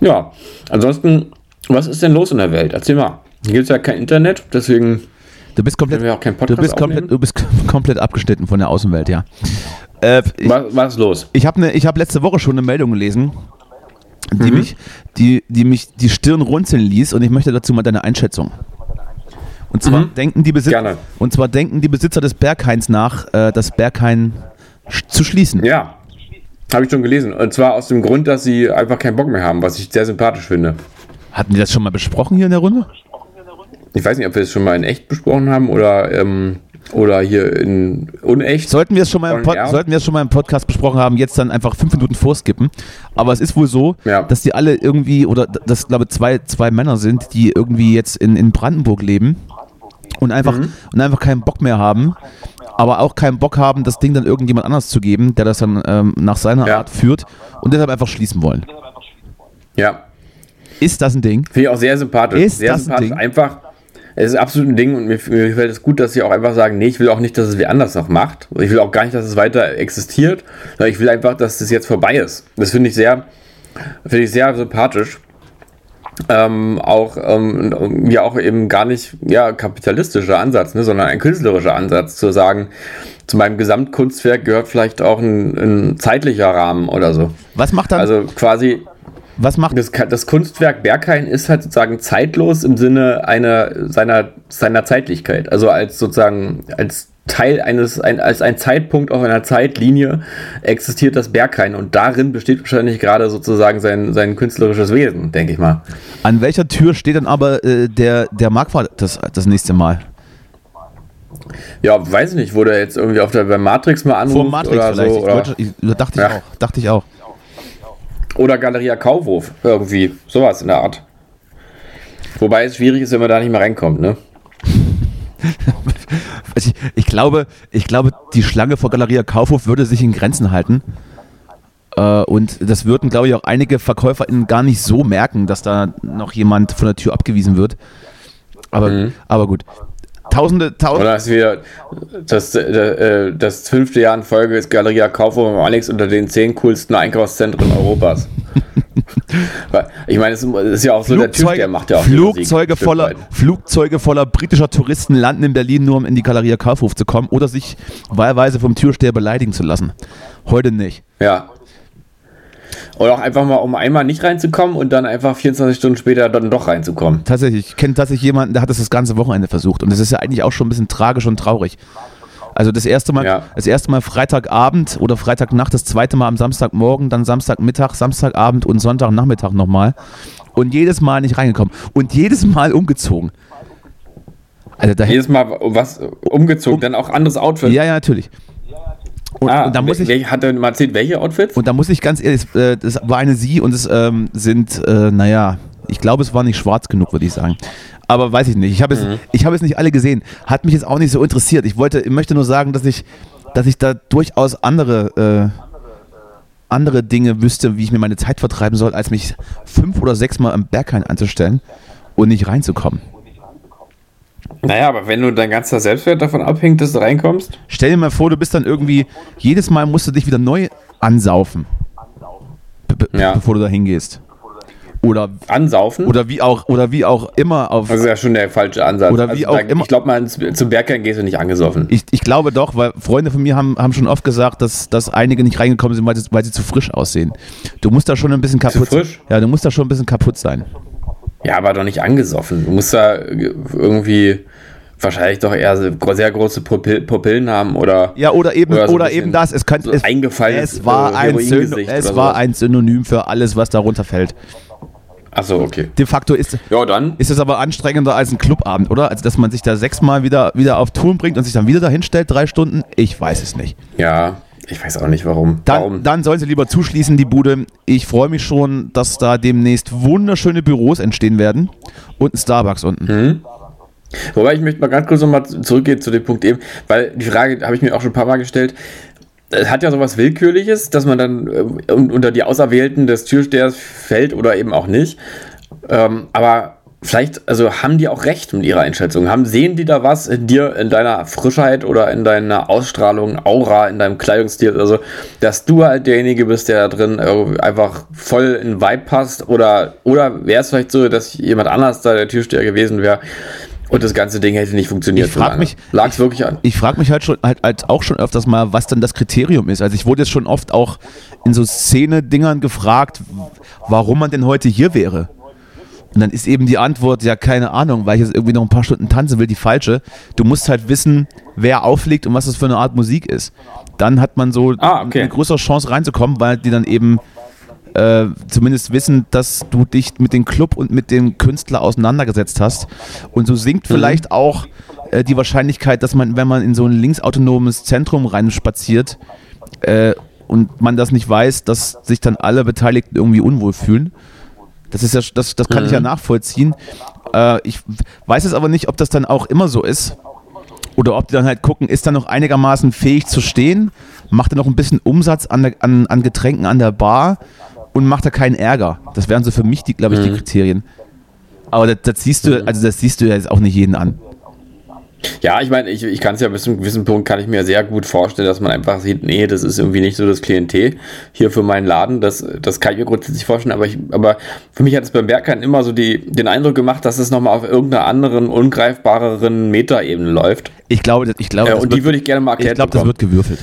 Ja, ansonsten, was ist denn los in der Welt? Erzähl mal. Hier gibt es ja kein Internet, deswegen Du bist komplett, wir auch keinen du Podcast bist komplett, du bist komplett abgeschnitten von der Außenwelt, ja. Äh, ich Was, was ist los? ich habe ne, ich hab letzte Woche schon eine Meldung gelesen, die, Mhm. mich, die, die mich die Stirn runzeln ließ und ich möchte dazu mal deine Einschätzung. Und zwar, Mhm. denken, die Besitzer, Gerne. und zwar denken die Besitzer des Berghains nach, äh, das Berghain sch- zu schließen. Ja, habe ich schon gelesen. Und zwar aus dem Grund, dass sie einfach keinen Bock mehr haben, was ich sehr sympathisch finde. Hatten die das schon mal besprochen hier in der Runde? Ich weiß nicht, ob wir es schon mal in echt besprochen haben oder, ähm, oder hier in unecht. Sollten wir es schon mal im, Pod sollten wir es schon mal im Podcast besprochen haben, jetzt dann einfach fünf Minuten vorskippen. Aber es ist wohl so, Ja. dass die alle irgendwie, oder d- dass glaube ich zwei, zwei Männer sind, die irgendwie jetzt in, in Brandenburg leben und einfach, Mhm. und einfach keinen Bock mehr haben, aber auch keinen Bock haben, das Ding dann irgendjemand anders zu geben, der das dann ähm, nach seiner Ja. Art führt und deshalb einfach schließen wollen. Ja, Ist das ein Ding? finde ich auch sehr sympathisch. Ist sehr das ein sympathisch. Ding? Einfach, es ist absolut ein Ding und mir, mir gefällt es gut, dass sie auch einfach sagen, nee, ich will auch nicht, dass es wer anders noch macht. Ich will auch gar nicht, dass es weiter existiert, sondern ich will einfach, dass das jetzt vorbei ist. Das finde ich sehr, finde ich sehr sympathisch. Ähm, auch ähm, ja auch eben gar nicht ja kapitalistischer Ansatz, ne, sondern ein künstlerischer Ansatz zu sagen, zu meinem Gesamtkunstwerk gehört vielleicht auch ein, ein zeitlicher Rahmen oder so. Was macht dann, Also quasi was macht, das, das Kunstwerk Berghain ist halt sozusagen zeitlos im Sinne einer seiner, seiner Zeitlichkeit. Also als sozusagen als Teil eines, ein, als ein Zeitpunkt auf einer Zeitlinie existiert das Berghain und darin besteht wahrscheinlich gerade sozusagen sein, sein künstlerisches Wesen, denke ich mal. an welcher Tür steht dann aber äh, der, der Marquardt das, das nächste Mal? Ja, weiß ich nicht, wo der jetzt irgendwie auf der bei Matrix mal anruft Vor Matrix oder vielleicht. so. ich Oder, wollte, ich, dachte ich Ja. auch. Dachte ich auch. oder Galeria Kaufhof, irgendwie. Sowas in der Art. Wobei es schwierig ist, wenn man da nicht mehr reinkommt, ne? Also Ich, ich, glaube, ich glaube, die Schlange vor Galeria Kaufhof würde sich in Grenzen halten. Äh, und das würden, glaube ich, auch einige VerkäuferInnen gar nicht so merken, dass da noch jemand von der Tür abgewiesen wird. Aber, aber gut. Tausende, tausende. Oder ist wieder das, äh, das fünfte Jahr in Folge ist Galeria Kaufhof und Alex unter den zehn coolsten Einkaufszentren Europas. Ich meine, es ist ja auch so, der Typ, der macht ja auch Flugzeuge, voller. Flugzeuge voller britischer Touristen landen in Berlin, nur um in die Galeria Kaufhof zu kommen oder sich wahlweise vom Türsteher beleidigen zu lassen. Heute nicht. Ja. Oder auch einfach mal, um einmal nicht reinzukommen und dann einfach 24 Stunden später dann doch reinzukommen. Tatsächlich, ich kenne tatsächlich jemanden, der hat das das ganze Wochenende versucht. Und das ist ja eigentlich auch schon ein bisschen tragisch und traurig. Also das erste Mal, Ja. das erste Mal Freitagabend oder Freitagnacht, das zweite Mal am Samstagmorgen, dann Samstagmittag, Samstagabend und Sonntagnachmittag nochmal. Und jedes Mal nicht reingekommen. Und jedes Mal umgezogen. Also da Jedes Mal was umgezogen, dann auch anderes Outfit. Ja, ja, natürlich. Und, ah, und da muss ich, hat er mal erzählt, welche Outfits? und da muss ich ganz ehrlich, äh, das war eine Sie und es ähm, sind, äh, naja, ich glaube, es war nicht schwarz genug, würde ich sagen. Aber weiß ich nicht. Ich habe es, ich habe es nicht alle gesehen. Hat mich jetzt auch nicht so interessiert. Ich wollte, ich möchte nur sagen, dass ich, dass ich da durchaus andere, äh, andere Dinge wüsste, wie ich mir meine Zeit vertreiben soll, als mich fünf oder sechs Mal am Berghain anzustellen und nicht reinzukommen. Naja, aber wenn du dein ganzer Selbstwert davon abhängt, dass du reinkommst. Stell dir mal vor, du bist dann irgendwie, jedes Mal musst du dich wieder neu ansaufen, be Ja. bevor du da hingehst. Oder, Ansaufen? oder, wie auch, oder wie auch immer auf. das ist ja schon der falsche Ansatz. Oder wie also auch da, immer- Ich glaube mal, zum Bergheim gehst du nicht angesoffen. Ich, ich glaube doch, weil Freunde von mir haben, haben schon oft gesagt, dass, dass einige nicht reingekommen sind, weil sie, weil sie zu frisch aussehen. Du musst da schon ein bisschen kaputt frisch? Ja, du musst da schon ein bisschen kaputt sein. Ja, aber doch nicht angesoffen. Du musst da irgendwie wahrscheinlich doch eher sehr große Pupil Pupillen haben oder Ja, oder eben, Oder oder, so ein eben das. Es, könnte, es, eingefallenes, es, war, äh, ein, Syno, Heroingesicht es oder war ein Synonym für alles, was darunter fällt. Achso, okay. De facto ist, Ja, dann. ist es aber anstrengender als ein Clubabend, oder? Also, dass man sich da sechsmal wieder, wieder auf Touren bringt und sich dann wieder dahin stellt, drei Stunden? Ich weiß es nicht. Ja, ich weiß auch nicht warum. Dann, warum? dann sollen sie lieber zuschließen, die Bude. Ich freue mich schon, dass da demnächst wunderschöne Büros entstehen werden und ein Starbucks unten. Hm? Wobei ich möchte mal ganz kurz nochmal zurückgehen zu dem Punkt eben, weil die Frage habe ich mir auch schon ein paar Mal gestellt. Es hat ja sowas Willkürliches, dass man dann äh, un- unter die Auserwählten des Türstehers fällt oder eben auch nicht. Ähm, aber vielleicht, also haben die auch recht mit ihrer Einschätzung? Haben, sehen die da was in dir, in deiner Frischheit oder in deiner Ausstrahlung, Aura, in deinem Kleidungsstil? Also, dass du halt derjenige bist, der da drin einfach voll in Vibe passt? Oder, oder wäre es vielleicht so, dass jemand anders da der Türsteher gewesen wäre? Und das ganze Ding hätte nicht funktioniert. Ich frage mich, lag es wirklich an? Ich frage mich halt schon, halt, halt auch schon öfters mal, was dann das Kriterium ist. Also ich wurde jetzt schon oft auch in so Szene-Dingern gefragt, warum man denn heute hier wäre. Und dann ist eben die Antwort, ja, keine Ahnung, weil ich jetzt irgendwie noch ein paar Stunden tanzen will, die falsche. Du musst halt wissen, wer auflegt und was das für eine Art Musik ist. Dann hat man so ah, okay. eine größere Chance reinzukommen, weil die dann eben äh, zumindest wissen, dass du dich mit dem Club und mit dem Künstler auseinandergesetzt hast. Und so sinkt mhm. vielleicht auch äh, die Wahrscheinlichkeit, dass man, wenn man in so ein linksautonomes Zentrum reinspaziert äh, und man das nicht weiß, dass sich dann alle Beteiligten irgendwie unwohl fühlen. Das ist ja, das, das kann mhm. ich ja mhm. nachvollziehen. Äh, ich weiß es aber nicht, ob das dann auch immer so ist. Oder ob die dann halt gucken, ist er noch einigermaßen fähig zu stehen? Macht er noch ein bisschen Umsatz an, der, an, an Getränken an der Bar und macht er keinen Ärger? Das wären so für mich, glaube ich, mhm. die Kriterien. Aber das, das, siehst du, also das siehst du ja jetzt auch nicht jeden an. Ja, ich meine, ich, ich kann es ja bis zu einem gewissen Punkt kann ich mir sehr gut vorstellen, dass man einfach sieht, nee, das ist irgendwie nicht so das Klientel hier für meinen Laden. Das, das kann ich mir grundsätzlich vorstellen, aber, ich, aber für mich hat es beim Bergheim immer so die, den Eindruck gemacht, dass es nochmal auf irgendeiner anderen, ungreifbareren Metaebene läuft. Ich glaube, ich glaube äh, und die würde ich gerne mal erklären. Ich glaube, das wird gewürfelt.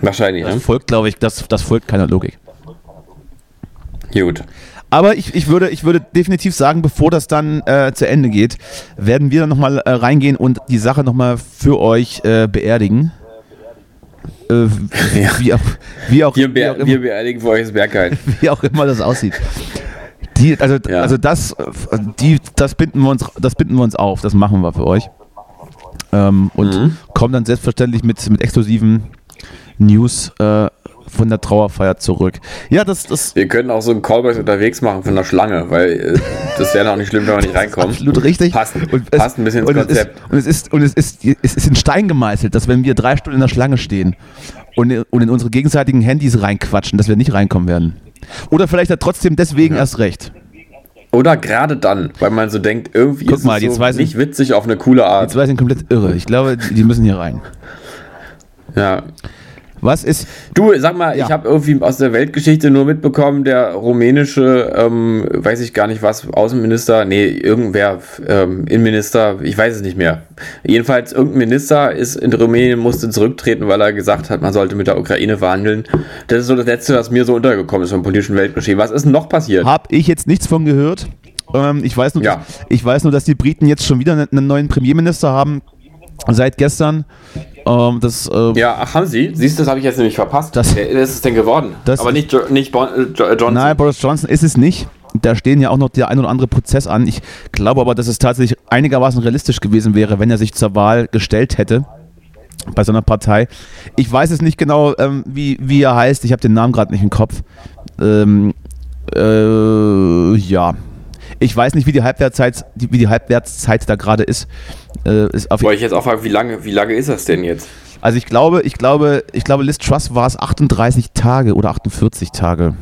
Wahrscheinlich, das ne? folgt, glaube ich, das, das folgt keiner Logik. Gut. Aber ich, ich, würde, ich würde definitiv sagen, bevor das dann äh, zu Ende geht, werden wir nochmal äh, reingehen und die Sache nochmal für euch äh, beerdigen. Äh, ja. wie, auch, wie, auch, wir, wie auch immer, wir beerdigen für euch das Bergheim. Wie auch immer das aussieht. Die, also, ja. also das, die, das, binden wir uns, das binden wir uns auf, das machen wir für euch. Ähm, und mhm. kommen dann selbstverständlich mit, mit exklusiven News äh, von der Trauerfeier zurück. Ja, das, das. Wir können auch so einen Callback unterwegs machen von der Schlange, weil äh, das wäre auch nicht schlimm, wenn wir nicht reinkommen. Absolut richtig. Passt, und passt ein bisschen ins Konzept. und, es ist, und es ist, es ist in Stein gemeißelt, dass wenn wir drei Stunden in der Schlange stehen und, und in unsere gegenseitigen Handys reinquatschen, dass wir nicht reinkommen werden. Oder vielleicht hat trotzdem deswegen ja. erst recht. Oder gerade dann, weil man so denkt, irgendwie Guck ist mal, es so nicht witzig auf eine coole Art. Die zwei sind komplett irre. Ich glaube, die müssen hier rein. Ja. Was ist. Du, sag mal, ja. ich habe irgendwie aus der Weltgeschichte nur mitbekommen, der rumänische, ähm, weiß ich gar nicht was, Außenminister, nee, irgendwer, ähm, Innenminister, ich weiß es nicht mehr. Jedenfalls, irgendein Minister ist in Rumänien, musste zurücktreten, weil er gesagt hat, man sollte mit der Ukraine verhandeln. Das ist so das Letzte, was mir so untergekommen ist vom politischen Weltgeschehen. Was ist denn noch passiert? Hab ich jetzt nichts von gehört. Ähm, ich, weiß nur, ja. ich weiß nur, dass die Briten jetzt schon wieder einen neuen Premierminister haben seit gestern. Ähm, das, äh, ja, ach, haben Sie? Siehst du, das habe ich jetzt nämlich verpasst. Das, Wer ist es denn geworden? Aber nicht, jo nicht bon äh, Johnson. Nein, Boris Johnson ist es nicht. Da stehen ja auch noch der ein oder andere Prozess an. Ich glaube aber, dass es tatsächlich einigermaßen realistisch gewesen wäre, wenn er sich zur Wahl gestellt hätte bei so einer Partei. Ich weiß es nicht genau, ähm, wie, wie er heißt. Ich habe den Namen gerade nicht im Kopf. Ähm, äh, ja, ich weiß nicht, wie die Halbwertszeit, wie die Halbwertszeit da gerade ist. Äh, ist Wollte ich jetzt auch fragen, wie lange, wie lange ist das denn jetzt? Also ich glaube, ich glaube, ich glaube, Liz Truss war es 38 Tage oder 48 Tage.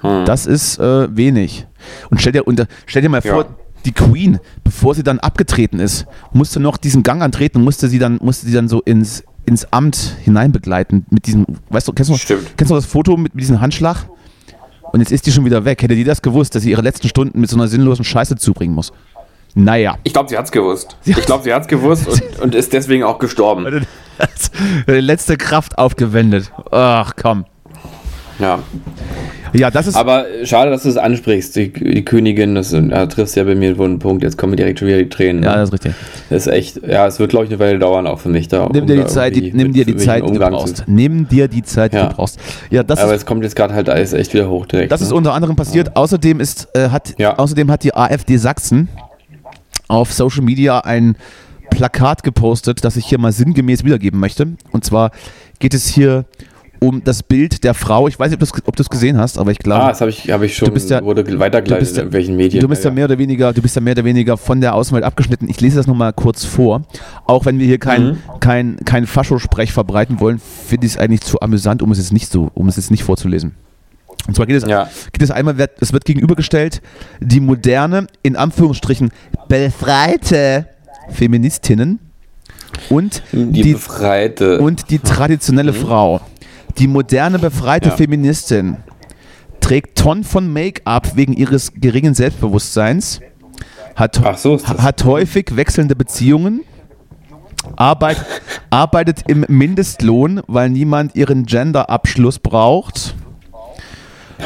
Hm. Das ist äh, wenig. Und stell dir, und, stell dir mal vor, ja. die Queen, bevor sie dann abgetreten ist, musste noch diesen Gang antreten und musste sie dann, musste sie dann so ins, ins Amt hineinbegleiten mit diesem, weißt du, kennst du, kennst du das Foto mit, mit diesem Handschlag? Und jetzt ist die schon wieder weg. Hätte die das gewusst, dass sie ihre letzte Stunden mit so einer sinnlosen Scheiße zubringen muss? Naja. Ich glaube, sie hat es gewusst. Sie ich glaube, sie hat es gewusst und, und, ist deswegen auch gestorben. Letzte Kraft aufgewendet. Ach komm. Ja. Ja, das ist. Aber schade, dass du es ansprichst. Die, die Königin, das da triffst ja bei mir wohl einen Punkt. Jetzt kommen direkt schon wieder die Tränen. Ja, das ist richtig. Das ist echt, ja, es wird, glaube ich, eine Weile dauern auch für mich da. Nimm dir die Zeit, die, nimm dir die Zeit, die du brauchst. Nimm dir die Zeit, die ja. du brauchst. Ja, das Aber ist, es kommt jetzt gerade halt alles echt wieder hoch direkt. Das ne? ist unter anderem passiert. Ja. Außerdem ist, äh, hat, ja. außerdem hat die AfD Sachsen auf Social Media ein Plakat gepostet, das ich hier mal sinngemäß wiedergeben möchte. Und zwar geht es hier um das Bild der Frau. Ich weiß nicht, ob du es gesehen hast, aber ich glaube. Ah, das habe ich, hab ich schon. Du bist ja, wurde weitergeleitet in irgendwelchen Medien. Du bist ja, ja, mehr oder weniger, du bist ja mehr oder weniger von der Außenwelt abgeschnitten. Ich lese das nochmal kurz vor. Auch wenn wir hier kein, mhm. kein, kein Faschosprech verbreiten wollen, finde ich es eigentlich zu amüsant, um es jetzt nicht so, um es jetzt nicht vorzulesen. Und zwar geht es, Ja. geht es einmal, es wird gegenübergestellt, die moderne, in Anführungsstrichen, befreite Feministinnen und Die, die, befreite. und die traditionelle Frau. Die moderne, befreite Ja. Feministin trägt Tonnen von Make-up wegen ihres geringen Selbstbewusstseins, hat, so hat häufig wechselnde Beziehungen, arbeit, arbeitet im Mindestlohn, weil niemand ihren Gender-Abschluss braucht,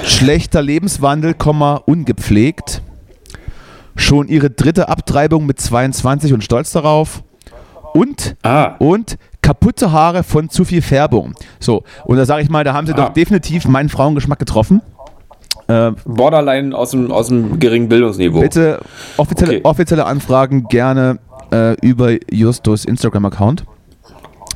schlechter Lebenswandel, ungepflegt, schon ihre dritte Abtreibung mit 22 und stolz darauf und ah, und kaputte Haare von zu viel Färbung. So, und da sage ich mal, da haben sie Ah. doch definitiv meinen Frauengeschmack getroffen. Äh, Borderline aus dem, aus dem geringen Bildungsniveau. bitte offizielle, Okay. offizielle Anfragen gerne äh, über Justus Instagram-Account.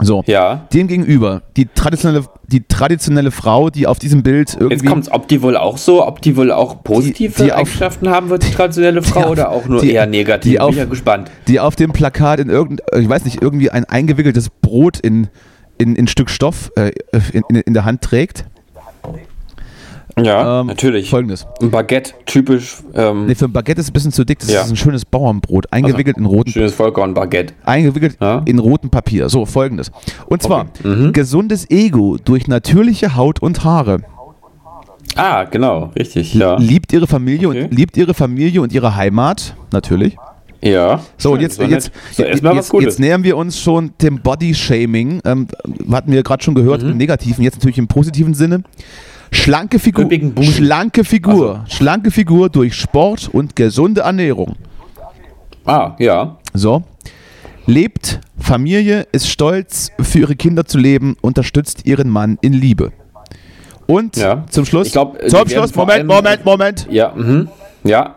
So, Ja. demgegenüber die traditionelle, die traditionelle Frau, die auf diesem Bild Jetzt irgendwie. kommt's, ob die wohl auch so, ob die wohl auch positive Die- die auf- Eigenschaften haben wird, die traditionelle Frau, auf- oder auch nur die- eher negativ? die auf- Bin ja gespannt. die auf dem Plakat in irgendein, ich weiß nicht, irgendwie ein eingewickeltes Brot in, in, in Stück Stoff äh, in, in, in der Hand trägt. Ja, Ähm, natürlich. Folgendes. Ein Baguette, typisch ähm, Nee, für ein Baguette ist es ein bisschen zu dick. Das Ja. ist ein schönes Bauernbrot, eingewickelt in roten schönes Vollkorn-Baguette. eingewickelt Ja. in rotem Papier. So, folgendes. Und zwar, Okay. Mhm. gesundes Ego durch natürliche Haut und Haare. Ah, genau, richtig, ja. Liebt ihre Familie Okay. und liebt ihre Familie und ihre Heimat, natürlich. Ja. So, und jetzt, jetzt. So, jetzt, jetzt nähern wir uns schon dem Body-Shaming. Ähm, hatten wir gerade schon gehört, Mhm. im negativen, jetzt natürlich im positiven Sinne. Schlanke Figur, schlanke Figur, schlanke Figur durch Sport und gesunde Ernährung. Ah, ja. So. Lebt Familie, ist stolz, für ihre Kinder zu leben, unterstützt ihren Mann in Liebe. Und Ja. zum Schluss, Ich glaub, äh, zum Schluss, Moment, Moment, Moment, Ja, mhm. Ja,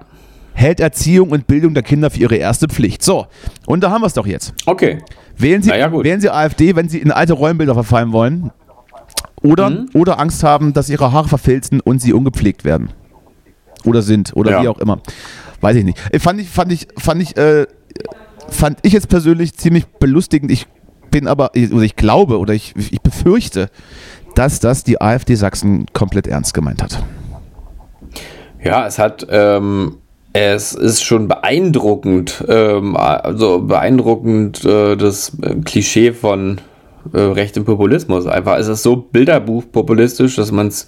hält Erziehung und Bildung der Kinder für ihre erste Pflicht. So, und da haben wir es doch jetzt. okay. Wählen Sie, ja, wählen Sie AfD, wenn Sie in alte Rollenbilder verfallen wollen. Oder, Mhm. oder Angst haben, dass Ihre Haare verfilzen und Sie ungepflegt werden. Oder sind. Oder Ja. wie auch immer. Weiß ich nicht. Äh, Fand ich, fand ich, fand ich, äh, fand ich jetzt persönlich ziemlich belustigend. Ich bin aber, oder ich glaube, oder ich, ich befürchte, dass das die AfD Sachsen komplett ernst gemeint hat. Ja, es hat, ähm, es ist schon beeindruckend, ähm, also beeindruckend äh, das Klischee von äh, rechtem Populismus. Einfach, es ist so bilderbuchpopulistisch, dass man es,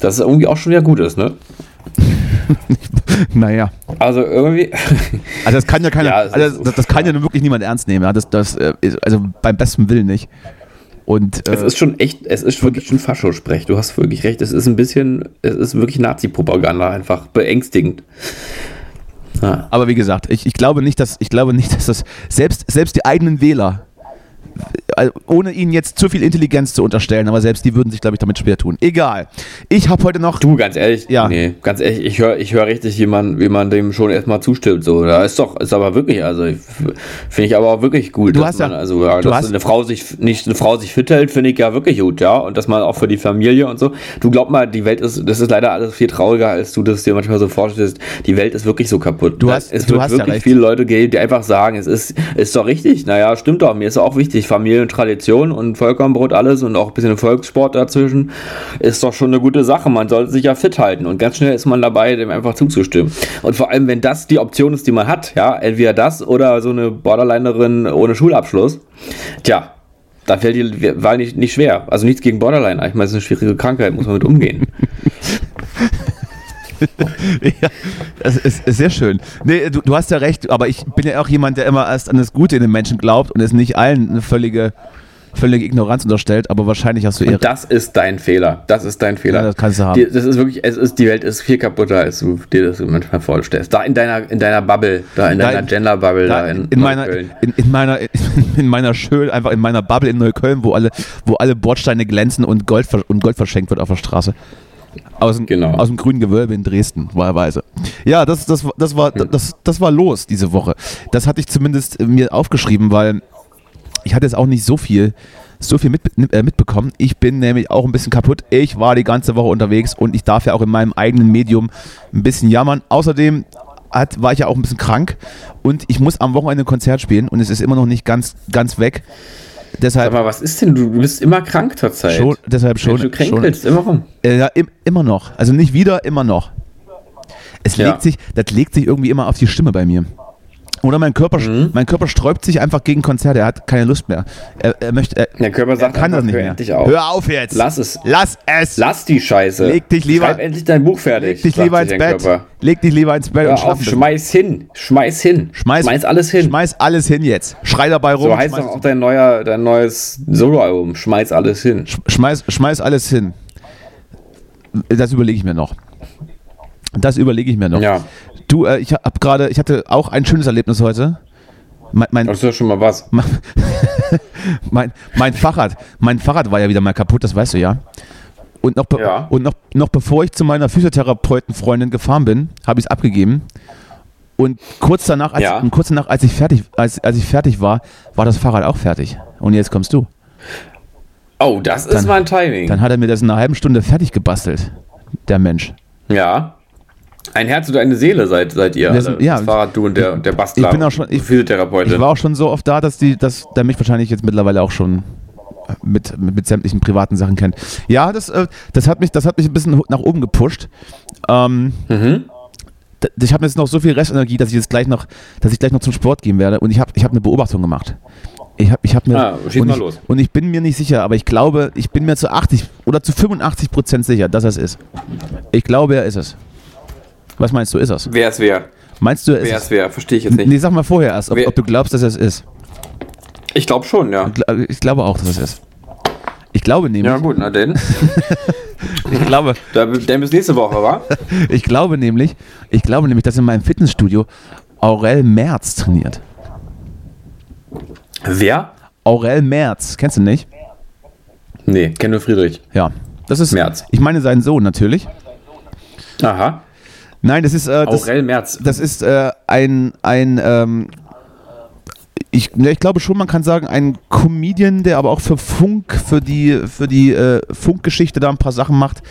dass es irgendwie auch schon wieder gut ist, ne? Naja. Also irgendwie, Also das kann ja keiner, Ja, es also das, das kann ja wirklich niemand ernst nehmen. Ja? Das, das, äh, also beim besten Willen nicht. Und es äh, ist schon echt, es ist wirklich schon Faschosprech. Du hast wirklich recht. Es ist ein bisschen, es ist wirklich Nazi-Propaganda einfach beängstigend. Ja. Aber wie gesagt, ich, ich glaube nicht, dass ich glaube nicht, dass das selbst, selbst die eigenen Wähler, äh, ohne ihnen jetzt zu viel Intelligenz zu unterstellen, aber selbst die würden sich, glaube ich, damit schwer tun. Egal. Ich habe heute noch. Du, ganz ehrlich, Ja. nee, ganz ehrlich, ich höre ich hör richtig, wie man, wie man dem schon erstmal zustimmt. So, da ist doch, ist aber wirklich, also finde ich aber auch wirklich gut, Du dass hast ja- man, also ja, du dass hast- eine Frau sich nicht eine Frau sich fit hält, finde ich ja wirklich gut, ja. Und dass man auch für die Familie und so. Du glaub mal, die Welt ist, das ist leider alles viel trauriger, als du das dir manchmal so vorstellst. Die Welt ist wirklich so kaputt. Du hast- es du wird hast ja wirklich recht. viele Leute geben, die einfach sagen, es ist, ist doch richtig. Naja, stimmt doch, mir ist auch wichtig. Familie und Tradition und Vollkornbrot alles und auch ein bisschen Volkssport dazwischen ist doch schon eine gute Sache. Man sollte sich ja fit halten und ganz schnell ist man dabei, dem einfach zuzustimmen. Und vor allem, wenn das die Option ist, die man hat, ja, entweder das oder so eine Borderlinerin ohne Schulabschluss, tja, da fällt die Wahl nicht, nicht schwer. Also nichts gegen Borderline. Ich meine, es ist eine schwierige Krankheit, muss man mit umgehen. ja, das ist, ist sehr schön. Nee, du, du hast ja recht, aber ich bin ja auch jemand, der immer erst an das Gute in den Menschen glaubt und es nicht allen eine völlige, völlige Ignoranz unterstellt, aber wahrscheinlich hast du eher. Und das ist dein Fehler. Das ist dein Fehler. Ja, das kannst du haben. Die, das ist wirklich, es ist, die Welt ist viel kaputter, als du dir das manchmal vorstellst. Da in deiner, in deiner Bubble, da in deiner in- Gender-Bubble, da, Da in, in, meiner, in, in meiner, in meiner schön, einfach in meiner Bubble in Neukölln, wo alle, wo alle Bordsteine glänzen und Gold, und Gold verschenkt wird auf der Straße. Aus dem, Genau. aus dem grünen Gewölbe in Dresden, wahlweise. Ja, das, das, das, war, das, das war los diese Woche. Das hatte ich zumindest äh, mir aufgeschrieben, weil ich hatte jetzt auch nicht so viel, so viel mit, äh, mitbekommen. Ich bin nämlich auch ein bisschen kaputt. Ich war die ganze Woche unterwegs und ich darf ja auch in meinem eigenen Medium ein bisschen jammern. Außerdem hat, war ich ja auch ein bisschen krank und ich muss am Wochenende ein Konzert spielen und es ist immer noch nicht ganz, ganz weg. Deshalb, mal, was ist denn? Du bist immer krank zurzeit. schon, deshalb schon, du schon kränkelst immer rum. äh, ja, im, immer noch. Also nicht wieder, immer noch. Es Ja. legt sich, das legt sich irgendwie immer auf die Stimme bei mir. Oder mein Körper, Mhm. mein Körper sträubt sich einfach gegen Konzerte. Er hat keine Lust mehr. Er, er möchte, er, Der Körper er sagt kann das nicht mehr. endlich auf. Hör auf jetzt. Lass es. Lass es. Lass die Scheiße. Leg dich lieber- Schreib endlich dein Buch fertig. Leg dich lieber ins Bett. Körper. Leg dich lieber ins Bett Hör und auf, schlaf. schmeiß hin. Schmeiß hin. Schmeiß, alles hin. Schmeiß alles hin jetzt. Schrei dabei rum. so heißt schmeiß, doch auch dein, neuer, dein neues Soloalbum. Schmeiß alles hin. schmeiß, schmeiß alles hin. Das überlege ich mir noch. Das überlege ich mir noch. Ja, Du, äh, ich habe gerade, ich hatte auch ein schönes Erlebnis heute. Mein, mein, das ist ja schon mal was. mein, mein, mein Fahrrad, mein Fahrrad war ja wieder mal kaputt, das weißt du ja. Und noch, Ja. und noch, noch bevor ich zu meiner Physiotherapeutenfreundin gefahren bin, habe ich es abgegeben. Und kurz danach, als, Ja. und kurz danach, als ich fertig, als, als ich fertig war, war das Fahrrad auch fertig. Und jetzt kommst du. Oh, das ist Dann- mein Timing. Dann hat er mir das in einer halben Stunde fertig gebastelt, der Mensch. ja. Ein Herz und eine Seele seid, seid ihr. Alle. sind- ja. das Fahrrad, du und der, der Bastler. Ich bin auch schon- ich- Physiotherapeutin. Ich war auch schon so oft da, dass, die, dass der mich wahrscheinlich jetzt mittlerweile auch schon mit, mit, mit sämtlichen privaten Sachen kennt. Ja, das, äh, das, hat mich, das hat mich ein bisschen nach oben gepusht. Ähm, mhm. ich habe jetzt noch so viel Restenergie, dass ich jetzt gleich noch, dass ich gleich noch zum Sport gehen werde. Und ich habe ich hab eine Beobachtung gemacht. Ich habe ich hab mir, Ah, schieß und, mal ich, los. und ich bin mir nicht sicher, aber ich glaube, ich bin mir zu 80 oder zu 85 Prozent sicher, dass er es ist. Ich glaube, er ist es. Was meinst du, ist es? Wer es wer? Meinst du, ist Wer es? wer? Verstehe ich jetzt nicht. Nee, sag mal vorher erst, ob, ob du glaubst, dass es ist. Ich glaube schon, ja. Ich glaube auch, dass es ist. Ich glaube nämlich, Ja, gut, na denn. ich glaube, Da, dann bis nächste Woche, wa? ich glaube nämlich, ich glaube nämlich, dass in meinem Fitnessstudio Aurel Merz trainiert. Wer? Aurel Merz, kennst du nicht? Nee, kenn nur Friedrich. Ja. Das ist Merz. Ich meine seinen Sohn natürlich. Aha. Nein, das ist äh, das, Merz. das ist äh, ein ein ähm, ich, ne, ich glaube schon, man kann sagen, ein Comedian, der aber auch für Funk, für die, für die äh, Funkgeschichte da ein paar Sachen macht.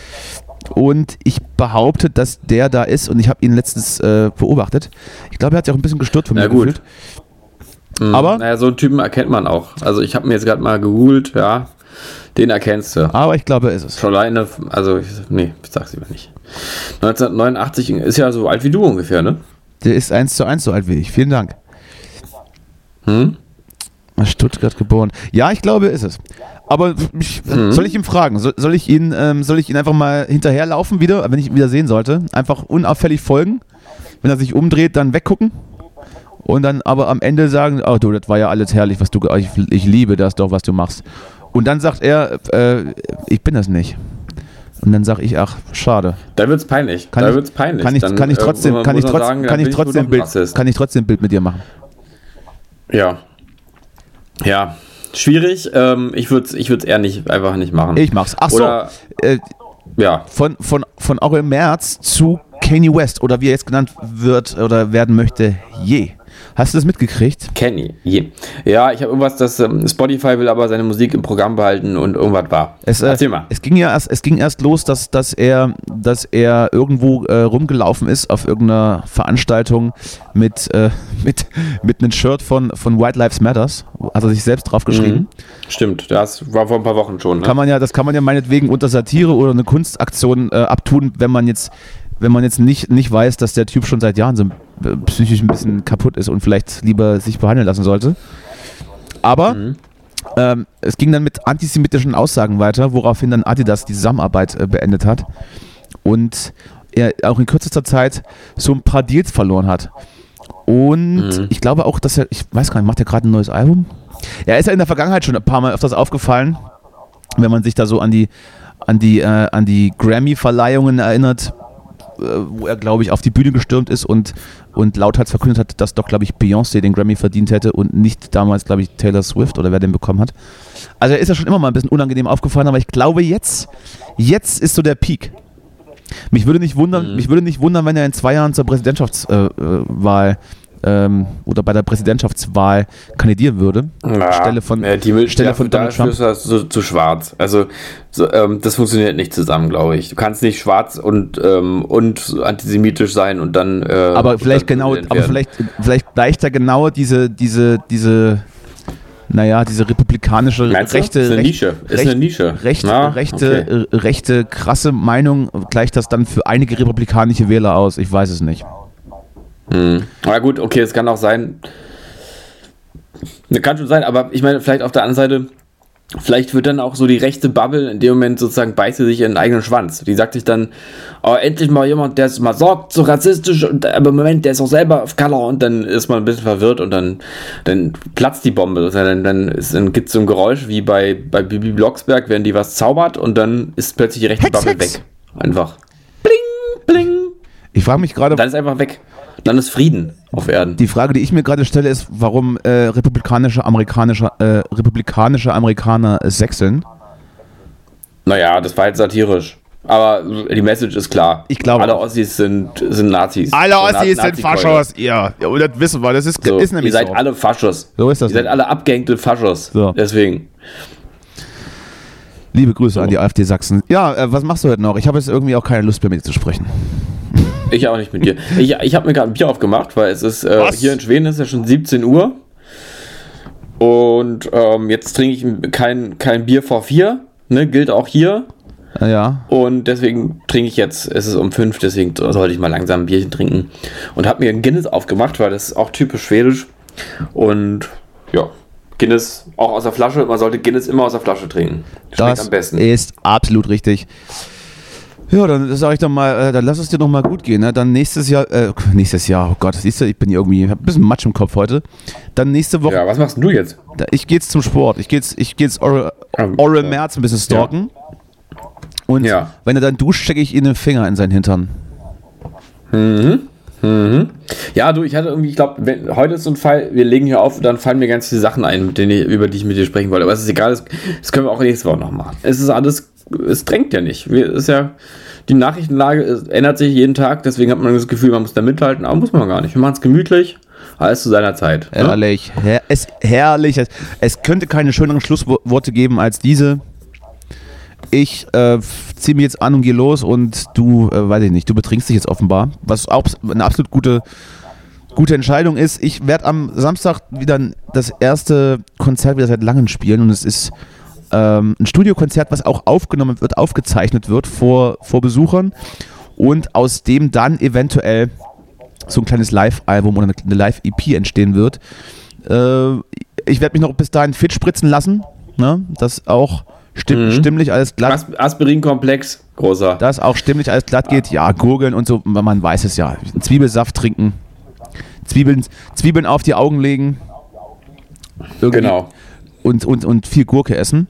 Und ich behaupte, dass der da ist und ich habe ihn letztens äh, beobachtet. Ich glaube, er hat sich auch ein bisschen gestört von Na mir gut. gefühlt. Mhm. aber- Naja, so einen Typen erkennt man auch. Also ich habe mir jetzt gerade mal gegoogelt, ja. Den erkennst du. Aber ich glaube, er ist es. Schon alleine, also, ich, nee, ich sag's lieber nicht. 1989 ist ja so alt wie du ungefähr, ne? Der ist eins zu eins so alt wie ich. Vielen Dank. Hm? Stuttgart geboren. Ja, ich glaube, er ist es. Aber ich, Mhm. soll ich ihn fragen? Soll, soll, ich ihn, ähm, soll ich ihn einfach mal hinterherlaufen wieder, wenn ich ihn wieder sehen sollte? Einfach unauffällig folgen? Wenn er sich umdreht, dann weggucken? Und dann aber am Ende sagen, oh du, das war ja alles herrlich, was du, ich, ich liebe das doch, was du machst. Und dann sagt er, äh, ich bin das nicht. Und dann sage ich, ach, schade. Da wird's peinlich. Kann da ich- wird's peinlich. Kann ich, Dann, kann ich äh, trotzdem, kann ich trotzdem, sagen, kann dann ich trotzdem Bild, Rassist. kann ich trotzdem ein Bild mit dir machen? Ja. Ja. Schwierig. Ähm, ich würde es ich würd's eher nicht, einfach nicht machen. Ich mach's. Ach so, Oder, äh, ja. von, von, von Aurel Merz zu Kanye West oder wie er jetzt genannt wird oder werden möchte, je. Hast du das mitgekriegt? Kenny. Je. Ja, ich habe irgendwas, dass ähm, Spotify will aber seine Musik im Programm behalten und irgendwas war. Es, äh, Erzähl mal. es ging ja erst, es ging erst los, dass, dass, er, dass er irgendwo äh, rumgelaufen ist auf irgendeiner Veranstaltung mit, äh, mit, mit einem Shirt von, von White Lives Matters. Hat er sich selbst draufgeschrieben. Mhm. Stimmt, das war vor ein paar Wochen schon. Ne? Kann man ja, das kann man ja meinetwegen unter Satire oder eine Kunstaktion äh, abtun, wenn man jetzt, wenn man jetzt nicht, nicht weiß, dass der Typ schon seit Jahren so äh, psychisch ein bisschen kaputt ist und vielleicht lieber sich behandeln lassen sollte. Aber Mhm. ähm, es ging dann mit antisemitischen Aussagen weiter, woraufhin dann Adidas die Zusammenarbeit äh, beendet hat und er auch in kürzester Zeit so ein paar Deals verloren hat. Und Mhm. ich glaube auch, dass er, ich weiß gar nicht, macht er gerade ein neues Album? Er ist ja in der Vergangenheit schon ein paar Mal öfters aufgefallen, wenn man sich da so an die, an die, äh, an die Grammy-Verleihungen erinnert, wo er, glaube ich, auf die Bühne gestürmt ist und, und lauthals verkündet hat, dass doch, glaube ich, Beyoncé den Grammy verdient hätte und nicht damals, glaube ich, Taylor Swift oder wer den bekommen hat. Also er ist ja schon immer mal ein bisschen unangenehm aufgefallen, aber ich glaube jetzt, jetzt ist so der Peak. Mich würde nicht wundern, Mhm. mich würde nicht wundern, wenn er in zwei Jahren zur Präsidentschaftswahl äh, Wahl, ähm, oder bei der Präsidentschaftswahl kandidieren würde. Ja, Stelle von, ja, die, Stelle dafür- von Donald Trump. ist das so, zu schwarz. Also so, ähm, das funktioniert nicht zusammen, glaube ich. Du kannst nicht schwarz und, ähm, und antisemitisch sein und dann. Äh, aber vielleicht dann genau, aber vielleicht, vielleicht gleicht er genau diese, diese, diese, naja, diese republikanische Meinst rechte, Ist eine recht- Nische. Ist recht- eine Nische. recht, Na, rechte, äh, rechte, krasse Meinung gleicht das dann für einige republikanische Wähler aus? Ich weiß es nicht. Hm. Aber gut, okay, es kann auch sein. Ne, Kann schon sein, aber ich meine, vielleicht auf der anderen Seite, vielleicht wird dann auch so die rechte Bubble in dem Moment sozusagen beißt sie sich in den eigenen Schwanz. Die sagt sich dann, oh, endlich mal jemand, der es mal sagt, so rassistisch, und, aber im Moment, der ist auch selber auf Color und dann ist man ein bisschen verwirrt und dann, dann platzt die Bombe. Dann, dann, ist- dann gibt es so ein Geräusch wie bei, bei Bibi Blocksberg, wenn die was zaubert und dann ist plötzlich die rechte Hex, Bubble Hex. weg. Einfach. Bling, bling. Ich frage mich gerade, Dann ist einfach weg. Dann ist Frieden auf Erden. die Frage, die ich mir gerade stelle, ist, warum äh, republikanische, amerikanische, äh, republikanische Amerikaner sechseln. Naja, das war jetzt satirisch. Aber die Message ist klar. Ich glaube Alle. Ossis sind, sind Nazis. Alle So Ossis Na- sind. Faschos, ja. ja. Und das wissen wir, das ist, So, ist nämlich ihr seid so. alle Faschos. So ist das Ihr seid alle abgehängte Faschos. So. Deswegen. Liebe Grüße an die AfD Sachsen. Ja, äh, was machst du heute noch? Ich habe jetzt irgendwie auch keine Lust mehr mit dir zu sprechen. Ich auch nicht mit dir. Ich, ich habe mir gerade ein Bier aufgemacht, weil es ist äh, hier in Schweden ist ja schon 17 Uhr. Und ähm, jetzt trinke ich kein, kein Bier vor vier. Ne, gilt auch hier. Äh, Ja. Und deswegen trinke ich jetzt, es ist um fünf, deswegen sollte ich mal langsam ein Bierchen trinken. Und habe mir ein Guinness aufgemacht, weil das ist auch typisch schwedisch. Und ja, Guinness auch aus der Flasche. Man sollte Guinness immer aus der Flasche trinken. Schmeckt Das am besten. ist absolut richtig. Ja, dann sage ich doch mal, äh, dann lass es dir doch mal gut gehen. Ne? Dann nächstes Jahr, äh, nächstes Jahr, oh Gott, siehst du, ich bin hier irgendwie, ich hab ein bisschen Matsch im Kopf heute. Dann nächste Woche, Ja, was machst du jetzt? da, ich gehe jetzt zum Sport. Ich gehe jetzt, ich geh jetzt Oral, Ähm, Oral ja. Merz ein bisschen stalken. Und Ja. wenn er dann duscht, stecke ich ihm den Finger in seinen Hintern. Ja, du, ich hatte irgendwie, ich glaube, heute ist so ein Fall, wir legen hier auf, dann fallen mir ganz viele Sachen ein, ich, über die ich mit dir sprechen wollte. Aber es ist egal, das, das können wir auch nächste Woche noch machen. Es ist alles, es drängt ja nicht. Wir, ist ja, die Nachrichtenlage ist, ändert sich jeden Tag, deswegen hat man das Gefühl, man muss da mithalten, aber muss man gar nicht. Wir machen es gemütlich, alles zu seiner Zeit. Ne? Herrlich. Her es, herrlich. Es, es könnte keine schöneren Schlussworte geben als diese. Ich äh, ziehe mich jetzt an und gehe los und du, äh, weiß ich nicht, du betrinkst dich jetzt offenbar, was auch eine absolut gute, gute Entscheidung ist. Ich werde am Samstag wieder das erste Konzert wieder seit langem spielen und es ist ähm, ein Studiokonzert, was auch aufgenommen wird, aufgezeichnet wird vor, vor Besuchern und aus dem dann eventuell so ein kleines Live-Album oder eine, Live-EP entstehen wird. Äh, ich werde mich noch bis dahin fit spritzen lassen, ne? dass auch stimm, stimmlich alles glatt, As Aspirin-Komplex, großer. dass auch stimmlich alles glatt geht. Ja, gurgeln und so, man weiß es ja. Zwiebelsaft trinken, Zwiebeln, Zwiebeln auf die Augen legen. Irgendwie Genau. Und, und, und viel Gurke essen.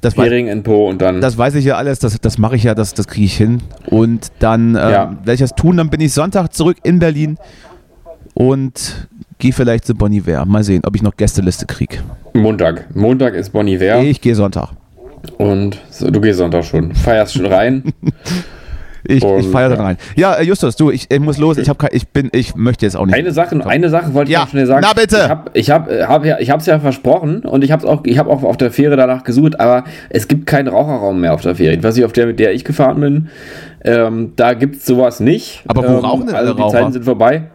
Das, Hering in Po und dann. das weiß ich ja alles, das, das mache ich ja, das, das kriege ich hin. Und dann ähm, Ja. werde ich das tun, dann bin ich Sonntag zurück in Berlin und gehe vielleicht zu Bonnie Iver. Mal sehen, ob ich noch Gästeliste kriege. Montag. Montag ist Bon Iver. Ich gehe Sonntag. Und so, du gehst Sonntag schon. Feierst schon rein. Ich, ich feiere da ja. rein. Ja, äh, Justus, du, ich, ich muss los. Ich, hab kein, ich, bin, ich möchte jetzt auch nicht. Eine Sache, eine Sache wollte ich Ja, noch schnell sagen. na bitte. Ich habe ich hab, äh, hab ja, ich hab's ja versprochen und ich habe auch, ich hab auch auf der Fähre danach gesucht, aber es gibt keinen Raucherraum mehr auf der Fähre. Ich weiß nicht, auf der, mit der ich gefahren bin, ähm, da gibt's sowas nicht. Aber wo ähm, rauchen denn Also die Raucher? Zeiten sind vorbei.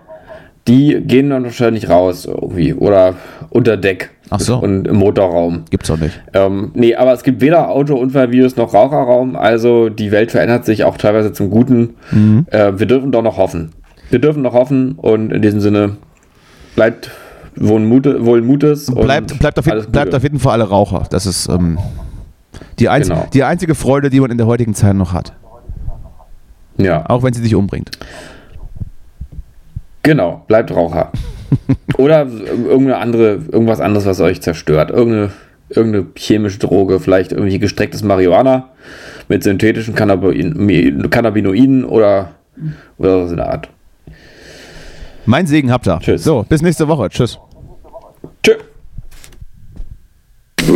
Die gehen dann wahrscheinlich raus irgendwie oder unter Deck. Ach so. Und im Motorraum. Gibt's auch nicht. Ähm, nee, aber es gibt weder Autounfallvirus noch Raucherraum, also die Welt verändert sich auch teilweise zum Guten. Mhm. Äh, wir dürfen doch noch hoffen. Wir dürfen noch hoffen und in diesem Sinne bleibt wohl, Mute, wohl Mutes. und Bleibt, bleibt, auf, jeden- bleibt auf jeden Fall alle Raucher. Das ist ähm, die, einz Genau. die einzige Freude, die man in der heutigen Zeit noch hat. Ja, Auch wenn sie dich umbringt. Genau, bleibt Raucher. Oder irgendeine andere, irgendwas anderes, was euch zerstört. Irgendeine, irgendeine chemische Droge, vielleicht irgendwie gestrecktes Marihuana mit synthetischen Cannabinoiden, Cannabinoiden oder, oder so in der Art. Mein Segen habt ihr. Tschüss. So, bis nächste Woche. Tschüss. Tschö.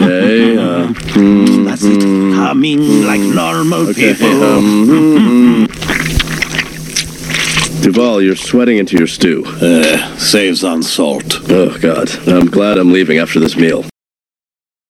Uh, That's it. Humming like normal okay. people. Um, Duval, you're sweating into your stew. Uh, saves on salt. Oh, God. I'm glad I'm leaving after this meal.